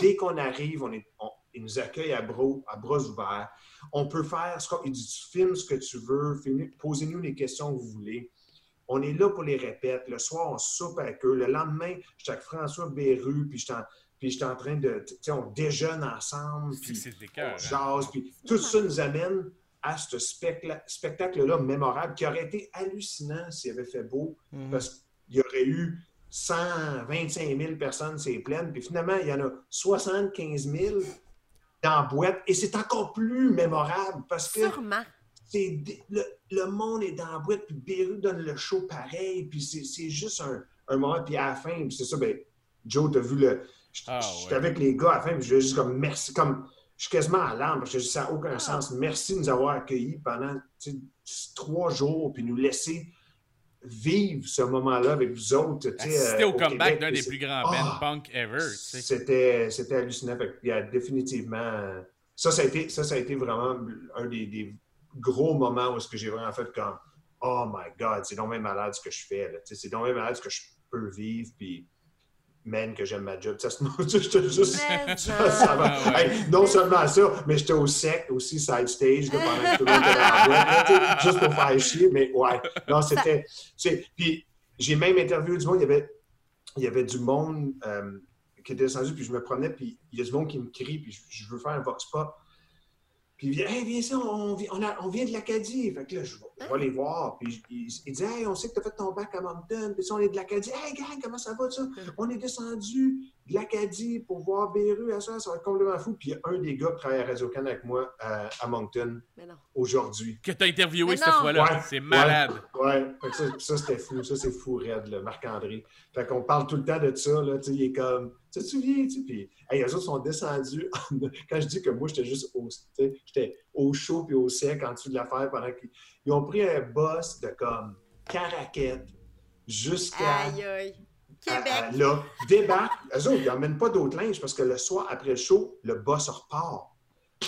Dès qu'on arrive, on est, on- ils nous accueillent à bras, à bras ouverts. On peut faire ce qu'on dit, tu filmes ce que tu veux, posez-nous les questions que vous voulez. On est là pour les répètes. Le soir, on soupe avec eux. Le lendemain, j'étais avec François Béru, puis j'étais en, puis j'étais en train de. Tu sais, on déjeune ensemble. Puis on hein. jase, puis tout ça nous amène à ce spectacle-là mémorable qui aurait été hallucinant s'il avait fait beau, parce qu'il y aurait eu 125 000 personnes, c'est plein, puis finalement, il y en a 75 000 dans la boîte, et c'est encore plus mémorable parce que Sûrement. c'est dé- le, le monde est dans la boîte, puis Beru donne le show pareil, puis c'est c'est juste un, un moment, puis à la fin, puis c'est ça, ben, Joe, t'as vu le. J'étais Ah, ouais. avec les gars à la fin, puis je juste comme merci, comme. Je suis quasiment à l'âme, parce que ça n'a aucun sens. Merci de nous avoir accueillis pendant trois jours, puis nous laisser vivre ce moment-là avec vous autres. Assister euh, au comeback d'un des plus grands bands punk ever. C'était, c'était hallucinant. Qu'il y a définitivement. Ça, ça a été, ça, ça a été vraiment un des, des gros moments où que j'ai vraiment fait comme Oh my God, c'est donc même malade ce que je fais. C'est donc même malade ce que je peux vivre. Puis, man, que j'aime ma job. Ça, c'est- j'étais juste. Mais Ça, ça va. Ah ouais. Hey, non seulement ça, mais j'étais au sec aussi, side stage, là, pendant que tout le monde était dans la boîte, là, tu sais, juste pour faire chier, mais ouais. Non, c'était. tu sais, Puis j'ai même interviewé du monde, il y avait, il y avait du monde euh, qui était descendu, puis je me promenais, puis il y a du monde qui me crie, puis je, je veux faire un vox pop. Puis il vient, hey, viens ici, on, vi- on, a- on vient de l'Acadie. Fait que là, je, vais- je vais les voir. Puis il, il dit, hey, on sait que tu as fait ton bac à Moncton. Puis ça, on est de l'Acadie. Hey, gang, comment ça va, ça? On est descendu de l'Acadie pour voir Béru à ça. Ça va être complètement fou. Puis il y a un des gars qui travaille à Radio-Can avec moi à, à Moncton aujourd'hui. Que t'as interviewé Mais cette fois-là. Ouais, C'est malade. Ouais, fait que ça, ça, c'était fou. Ça, c'est fou, raide, Marc-André. Fait qu'on parle tout le temps de ça, là. Tu sais, il est comme, te souviens, tu sais, puis, hey, eux autres sont descendus. (laughs) Quand je dis que moi, j'étais juste au, j'étais chaud puis au sec en dessous de l'affaire pendant qu'ils ils ont pris un boss de comme Caraquette jusqu'à. Aïe, aïe. à- à- Québec. là, débarquent. Eux autres, ils n'emmènent pas d'autres linge parce que le soir, après le show, le boss repart.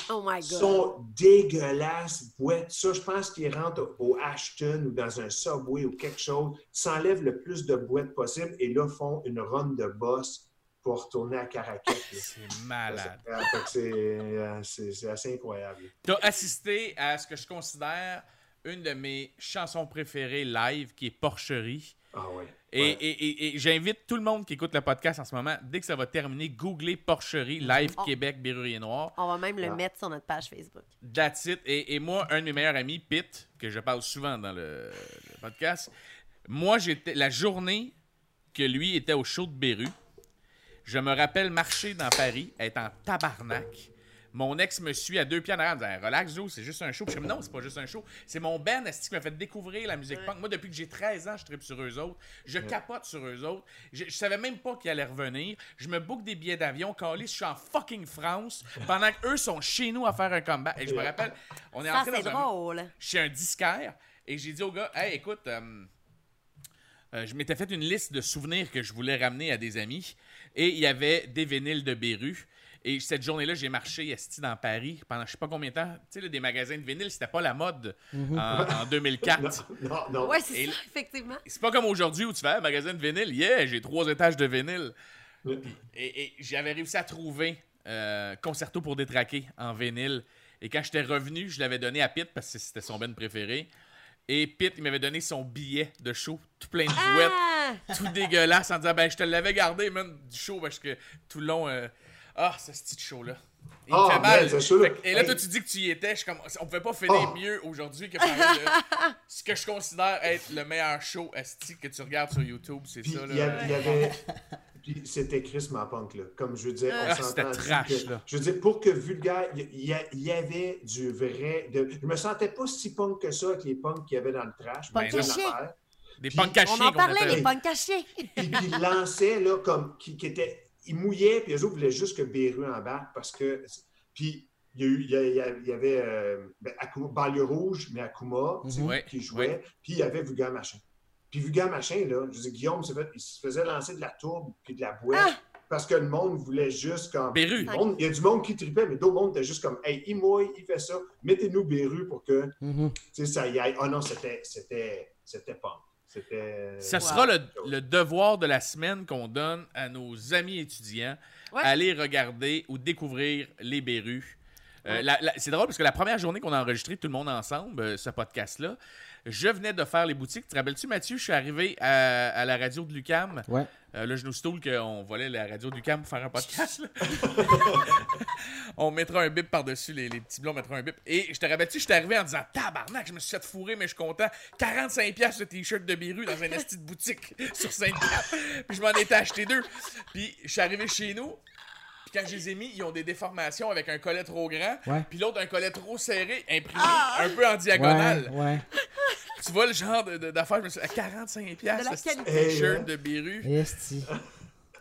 Oh my God. sont dégueulasses, boîtes. Ça, je pense qu'ils rentrent au Ashton ou dans un Subway ou quelque chose, s'enlèvent le plus de boîtes possible et là font une run de boss pour retourner à Caracat. C'est malade. c'est euh, c'est- assez incroyable. T'as assisté à ce que je considère une de mes chansons préférées live, qui est Porcherie. Ah ouais. Et, Ouais. et- et- et j'invite tout le monde qui écoute le podcast en ce moment, dès que ça va terminer, googler Porcherie, live Oh. Québec, Berrurier Noir. On va même le Ah. mettre sur notre page Facebook. That's it. Et, et moi, un de mes meilleurs amis, Pitt, que je parle souvent dans le, le podcast, moi, j'étais la journée que lui était au show de Béru, je me rappelle marcher dans Paris, être en tabarnak. Mon ex me suit à deux pieds en arrière, en me disant Relax, Joe, c'est juste un show. Puis je suis comme, non, c'est pas juste un show. C'est mon Ben esti, qui m'a fait découvrir la musique punk? Moi, depuis que j'ai 13 ans, je tripe sur eux autres. Je capote sur eux autres. Je, je savais même pas qu'ils allaient revenir. Je me book des billets d'avion. Callis, je suis en fucking France pendant qu'eux sont chez nous à faire un comeback. Et je me rappelle, on est Ça, entré c'est dans un, drôle. chez un disquaire et j'ai dit au gars Hey, écoute, euh, euh, je m'étais fait une liste de souvenirs que je voulais ramener à des amis et il y avait des vinyles de Béru. Et cette journée-là, j'ai marché esti dans Paris pendant je sais pas combien de temps. Tu sais, là, des magasins de vinyles, c'était pas la mode en, en 2004. (laughs) Non, non, non. Ouais, c'est Et ça, là- effectivement. C'est pas comme aujourd'hui où tu fais un magasin de vinyle. Yeah, j'ai trois étages de vinyle. Et, et j'avais réussi à trouver euh, Concerto pour détraquer en vinyle. Et quand j'étais revenu, je l'avais donné à Pete parce que c'était son ben préféré. Et Pete, il m'avait donné son billet de show, tout plein de bouettes, Ah! (laughs) tout dégueulasse, en disant Ben, je te l'avais gardé, man, du show, parce que tout le long. euh, Ah, ce petit show-là. Il me Ah, fait mal. sûr. Et là, toi, tu dis que tu y étais. Je comme, on pouvait pas finir Oh. mieux aujourd'hui que parler de (laughs) ce que je considère être le meilleur show esti que tu regardes sur YouTube. C'est ça, il y, a- là. y avait. (laughs) Puis c'était Chris Punk, là. Comme je veux dire, on Ah, s'entend trash, que- là. Je veux dire, pour que Vulgaire, il y, y avait du vrai. De, je me sentais pas si punk que ça avec les punks qu'il y avait dans le trash. Ben. Des Puis- punks cachés On en parlait, appelle. les punks cachés. Puis ils lançaient, là, comme. Qui, qui était, ils mouillaient, puis eux autres voulaient juste que Béru embarque parce que. Puis il y, a eu, il y a- il avait euh, ben, Akuma- Banlieue Rouge, mais Akuma, tu sais, Ouais, qui jouait. ouais. Puis il y avait Vulgaire Machin. Puis Vulgaire Machin, là, je dire, Guillaume, fait- il se faisait lancer de la tourbe puis de la boîte Ah! parce que le monde voulait juste comme. Béru. Monde- Il y a du monde qui tripait, mais d'autres monde étaient juste comme, hey, il mouille, il fait ça, mettez-nous Béru pour que, Mhm. tu sais, ça y aille. Ah non, c'était, c'était, c'était Ça Wow. sera le, le devoir de la semaine qu'on donne à nos amis étudiants. Ouais. Aller regarder ou découvrir les Bérus. Euh, c'est drôle parce que la première journée qu'on a enregistré tout le monde ensemble, euh, ce podcast-là, je venais de faire les boutiques. Tu te rappelles-tu, Mathieu? Je suis arrivé à, à la radio de Lucam. Ouais. Euh, là, je nous stoule qu'on volait la radio de Lucam pour faire un podcast. (laughs) on mettra un bip par-dessus, les, les petits blonds mettront un bip. Et je te rappelle-tu, je suis arrivé en disant Tabarnak, je me suis fait fourrer, mais je suis content. 45$ ce t-shirt de Biru dans un (laughs) esti de boutique sur Sainte-Cap. Puis je m'en étais acheté deux. Puis je suis arrivé chez nous. Puis quand je les ai mis, ils ont des déformations avec un collet trop grand. Ouais. Puis l'autre, un collet trop serré, imprimé un peu en diagonale. Ouais, ouais. (laughs) Tu vois le genre d'affaires, je me suis dit, à 45$, De la ce petit qualité. t-shirt de Biru. Esti.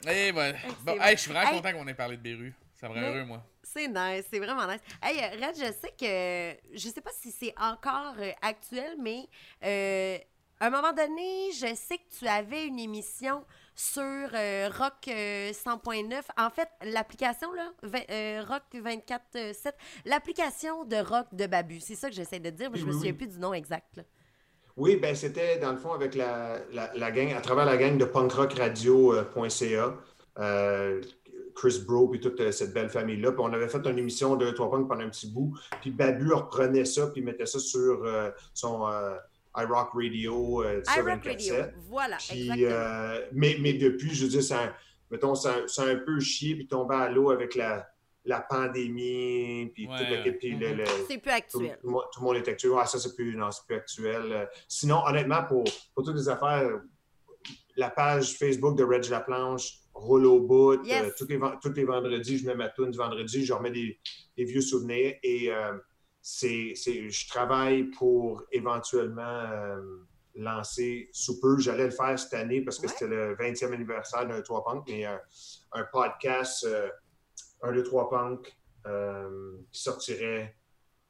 Et voilà. Bon, hey, je suis vraiment Hey. content qu'on ait parlé de Béru. Ça me rend heureux, moi. C'est nice, c'est vraiment nice. Hey, Red, je sais que, je sais pas si c'est encore euh, actuel, mais euh, à un moment donné, je sais que tu avais une émission sur euh, Rock euh, 100.9. En fait, l'application, là, vingt- euh, Rock 24.7, l'application de Rock de Babu. C'est ça que j'essaie de dire, mais je me Oui, oui, souviens plus du nom exact. là. Oui, ben c'était dans le fond avec la, la, la gang, à travers la gang de punkrockradio.ca, euh, Chris Bro et toute euh, cette belle famille-là. Puis on avait fait une émission de Trois Punk pendant un petit bout. Puis Babu reprenait ça puis mettait ça sur euh, son euh, iRock Radio, euh, ça, iRock 24/7. Radio. Voilà, Puis, exactement. euh, mais, mais depuis, je veux dire, ça, mettons, ça, ça a un peu chié puis tombé à l'eau avec la, la pandémie, puis tout Ouais. le, puis le- le- C'est plus tout, actuel. tout le monde- tout le monde est actuel. Ah, ça, c'est plus, non, c'est plus actuel. Euh, Sinon, honnêtement, pour, pour toutes les affaires, la page Facebook de Reg Laplanche roule au bout. Yes. Euh, tous, les, tous les vendredis, je mets ma tune du vendredi, je remets des, des vieux souvenirs et euh, c'est, c'est- je travaille pour éventuellement euh, lancer sous peu. J'allais le faire cette année parce que Ouais. c'était le 20e anniversaire d'un 3 Punk, mais euh, un podcast, euh, un 2 3 Punk, euh, qui sortirait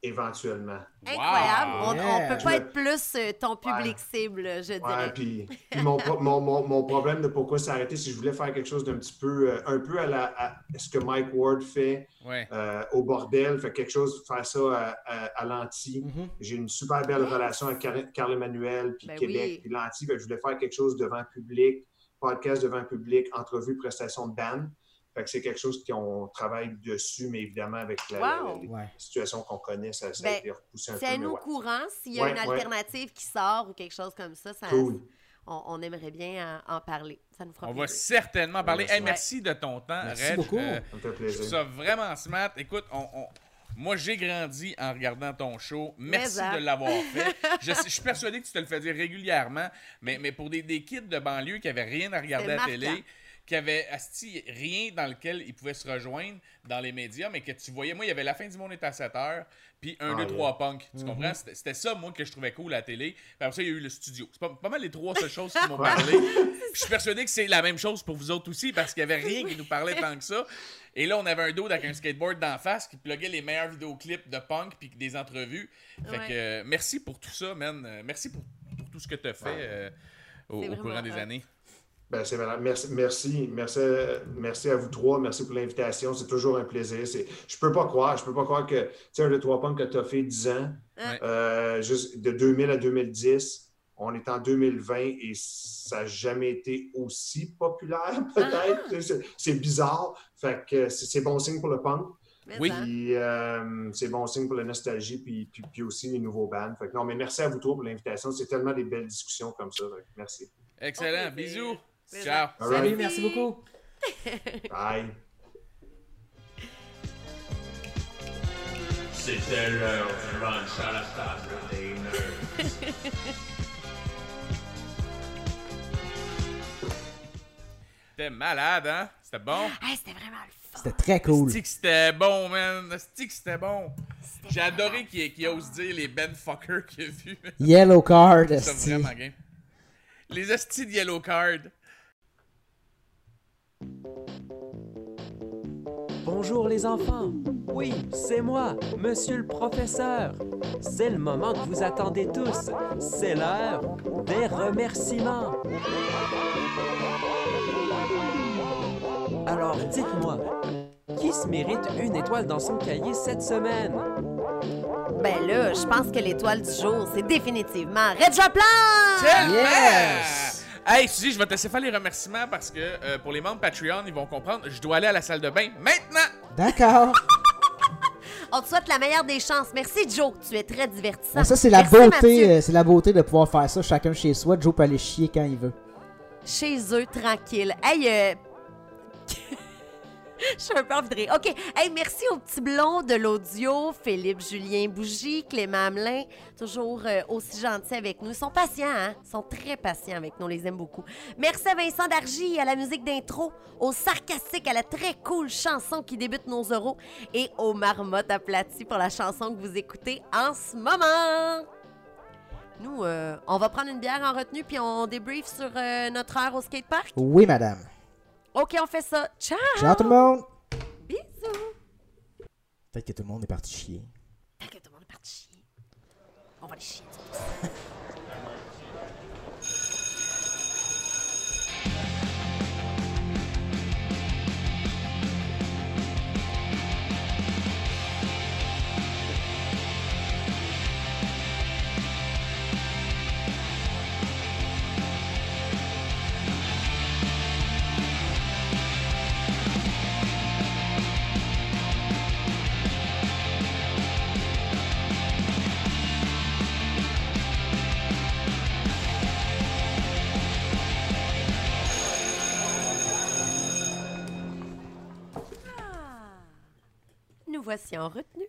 éventuellement. Incroyable. Wow. On, on Yeah. peut pas être plus euh, ton public Ouais. cible, je Ouais, dirais. puis, (laughs) puis mon, mon, mon, mon problème de pourquoi c'est que je voulais faire quelque chose d'un petit peu, euh, un peu à, la, à ce que Mike Ward fait Ouais. euh, au bordel, fait quelque chose, faire ça à, à, à Lanty. Mhm. J'ai une super belle relation avec Car- Carl Emmanuel, puis Ben Québec, oui. puis Lanty. Fait que je voulais faire quelque chose devant public, podcast devant public, entrevue, prestation de band. Fait que c'est quelque chose qu'on travaille dessus, mais évidemment, avec la, la- Wow. la- Ouais. la situation qu'on connaît, ça, ça Ben, a été repoussé un peu. au ouais. courant s'il y a Ouais, une ouais. alternative qui sort ou quelque chose comme ça. ça Cool. on, on aimerait bien en, en parler. Ça nous fera On va certainement parler. Ouais, Hey, merci de ton temps, Merci Reg. beaucoup. Euh, Ça me fait je trouve plaisir. ça vraiment smart. Écoute, on, on- moi, j'ai grandi en regardant ton show. Merci hein. de l'avoir fait. (laughs) Je, suis persuadé que tu te le fais dire régulièrement, mais, mais pour des, des kids de banlieue qui avaient rien à regarder à la C'est télé. Qui avaient asti, rien dans lequel ils pouvaient se rejoindre dans les médias, mais que tu voyais, moi, il y avait La fin du monde est à 7 heures, puis 1, Ah, 2, yeah. 3 punk. Tu comprends? C'était ça, moi, que je trouvais cool à la télé. Puis après ça, il y a eu le studio. C'est pas, pas mal les trois seules choses qui m'ont (laughs) parlé. Puis je suis persuadé que c'est la même chose pour vous autres aussi, parce qu'il n'y avait rien qui nous parlait tant que ça. Et là, on avait un dude avec un skateboard d'en face qui pluguait les meilleurs vidéoclips de punk puis des entrevues. Fait Ouais. que euh, merci pour tout ça, man. Euh, Merci pour, pour tout ce que tu as fait euh, au, au courant des hot. années. Ben, c'est. Merci, merci, merci, merci à vous trois. Merci pour l'invitation. C'est toujours un plaisir. C'est, je peux pas croire, je peux pas croire que, tu sais, un de trois pommes que tu as fait 10 ans, Ouais. euh, juste de 2000 à 2010, on est en 2020 et ça n'a jamais été aussi populaire, (laughs) peut-être. C'est, c'est bizarre. Fait que c'est, c'est bon signe pour le punk. Oui. Puis euh, c'est bon signe pour la nostalgie, puis, puis, puis aussi les nouveaux bands. Fait que non, mais merci à vous trois pour l'invitation. C'est tellement des belles discussions comme ça. Merci. Excellent. Bisous. Ciao. right. Salut, merci beaucoup. (laughs) Bye. C'était l'heure du lunch à la table des nerds. (laughs) C'était malade, hein? C'était bon? Hey, c'était vraiment le fun. C'était très cool. Stick, c'était bon, man. Stick, c'était bon. C'était J'ai adoré qu'il qu'il ose dire les Ben Fucker qu'il a vu. Yellow card, C'est vraiment game. Les hosties de Yellow Card. Bonjour les enfants. Oui, c'est moi, monsieur le professeur. C'est le moment que vous attendez tous. C'est l'heure des remerciements. Alors dites-moi, qui se mérite une étoile dans son cahier cette semaine? Ben là, je pense que l'étoile du jour, c'est définitivement Red Plan! Yes! Hey, Suzy, je vais te laisser faire les remerciements parce que euh, pour les membres Patreon, ils vont comprendre. Je dois aller à la salle de bain maintenant! D'accord. (laughs) On te souhaite la meilleure des chances. Merci, Joe. Tu es très divertissant. Ça, c'est la Merci, beauté, euh, c'est la beauté de pouvoir faire ça chacun chez soi. Joe peut aller chier quand il veut. Chez eux, tranquille. Hey, euh... (laughs) (laughs) Je suis un peu. OK. Hey, merci aux petits blonds de l'audio, Philippe, Julien Bougie, Clément Hamelin, toujours euh, aussi gentils avec nous. Ils sont patients, hein? Ils sont très patients avec nous. On les aime beaucoup. Merci à Vincent Dargy à la musique d'intro, au sarcastique à la très cool chanson qui débute nos euros et aux marmottes aplaties pour la chanson que vous écoutez en ce moment. Nous, euh, on va prendre une bière en retenue puis on débrief sur euh, notre heure au skatepark? Oui, madame. OK, on fait ça. Ciao! Ciao tout le monde. Bisous! Peut-être que tout le monde est parti chier. Tant que tout le monde est parti chier. On va les chier. (laughs) voici en retenue.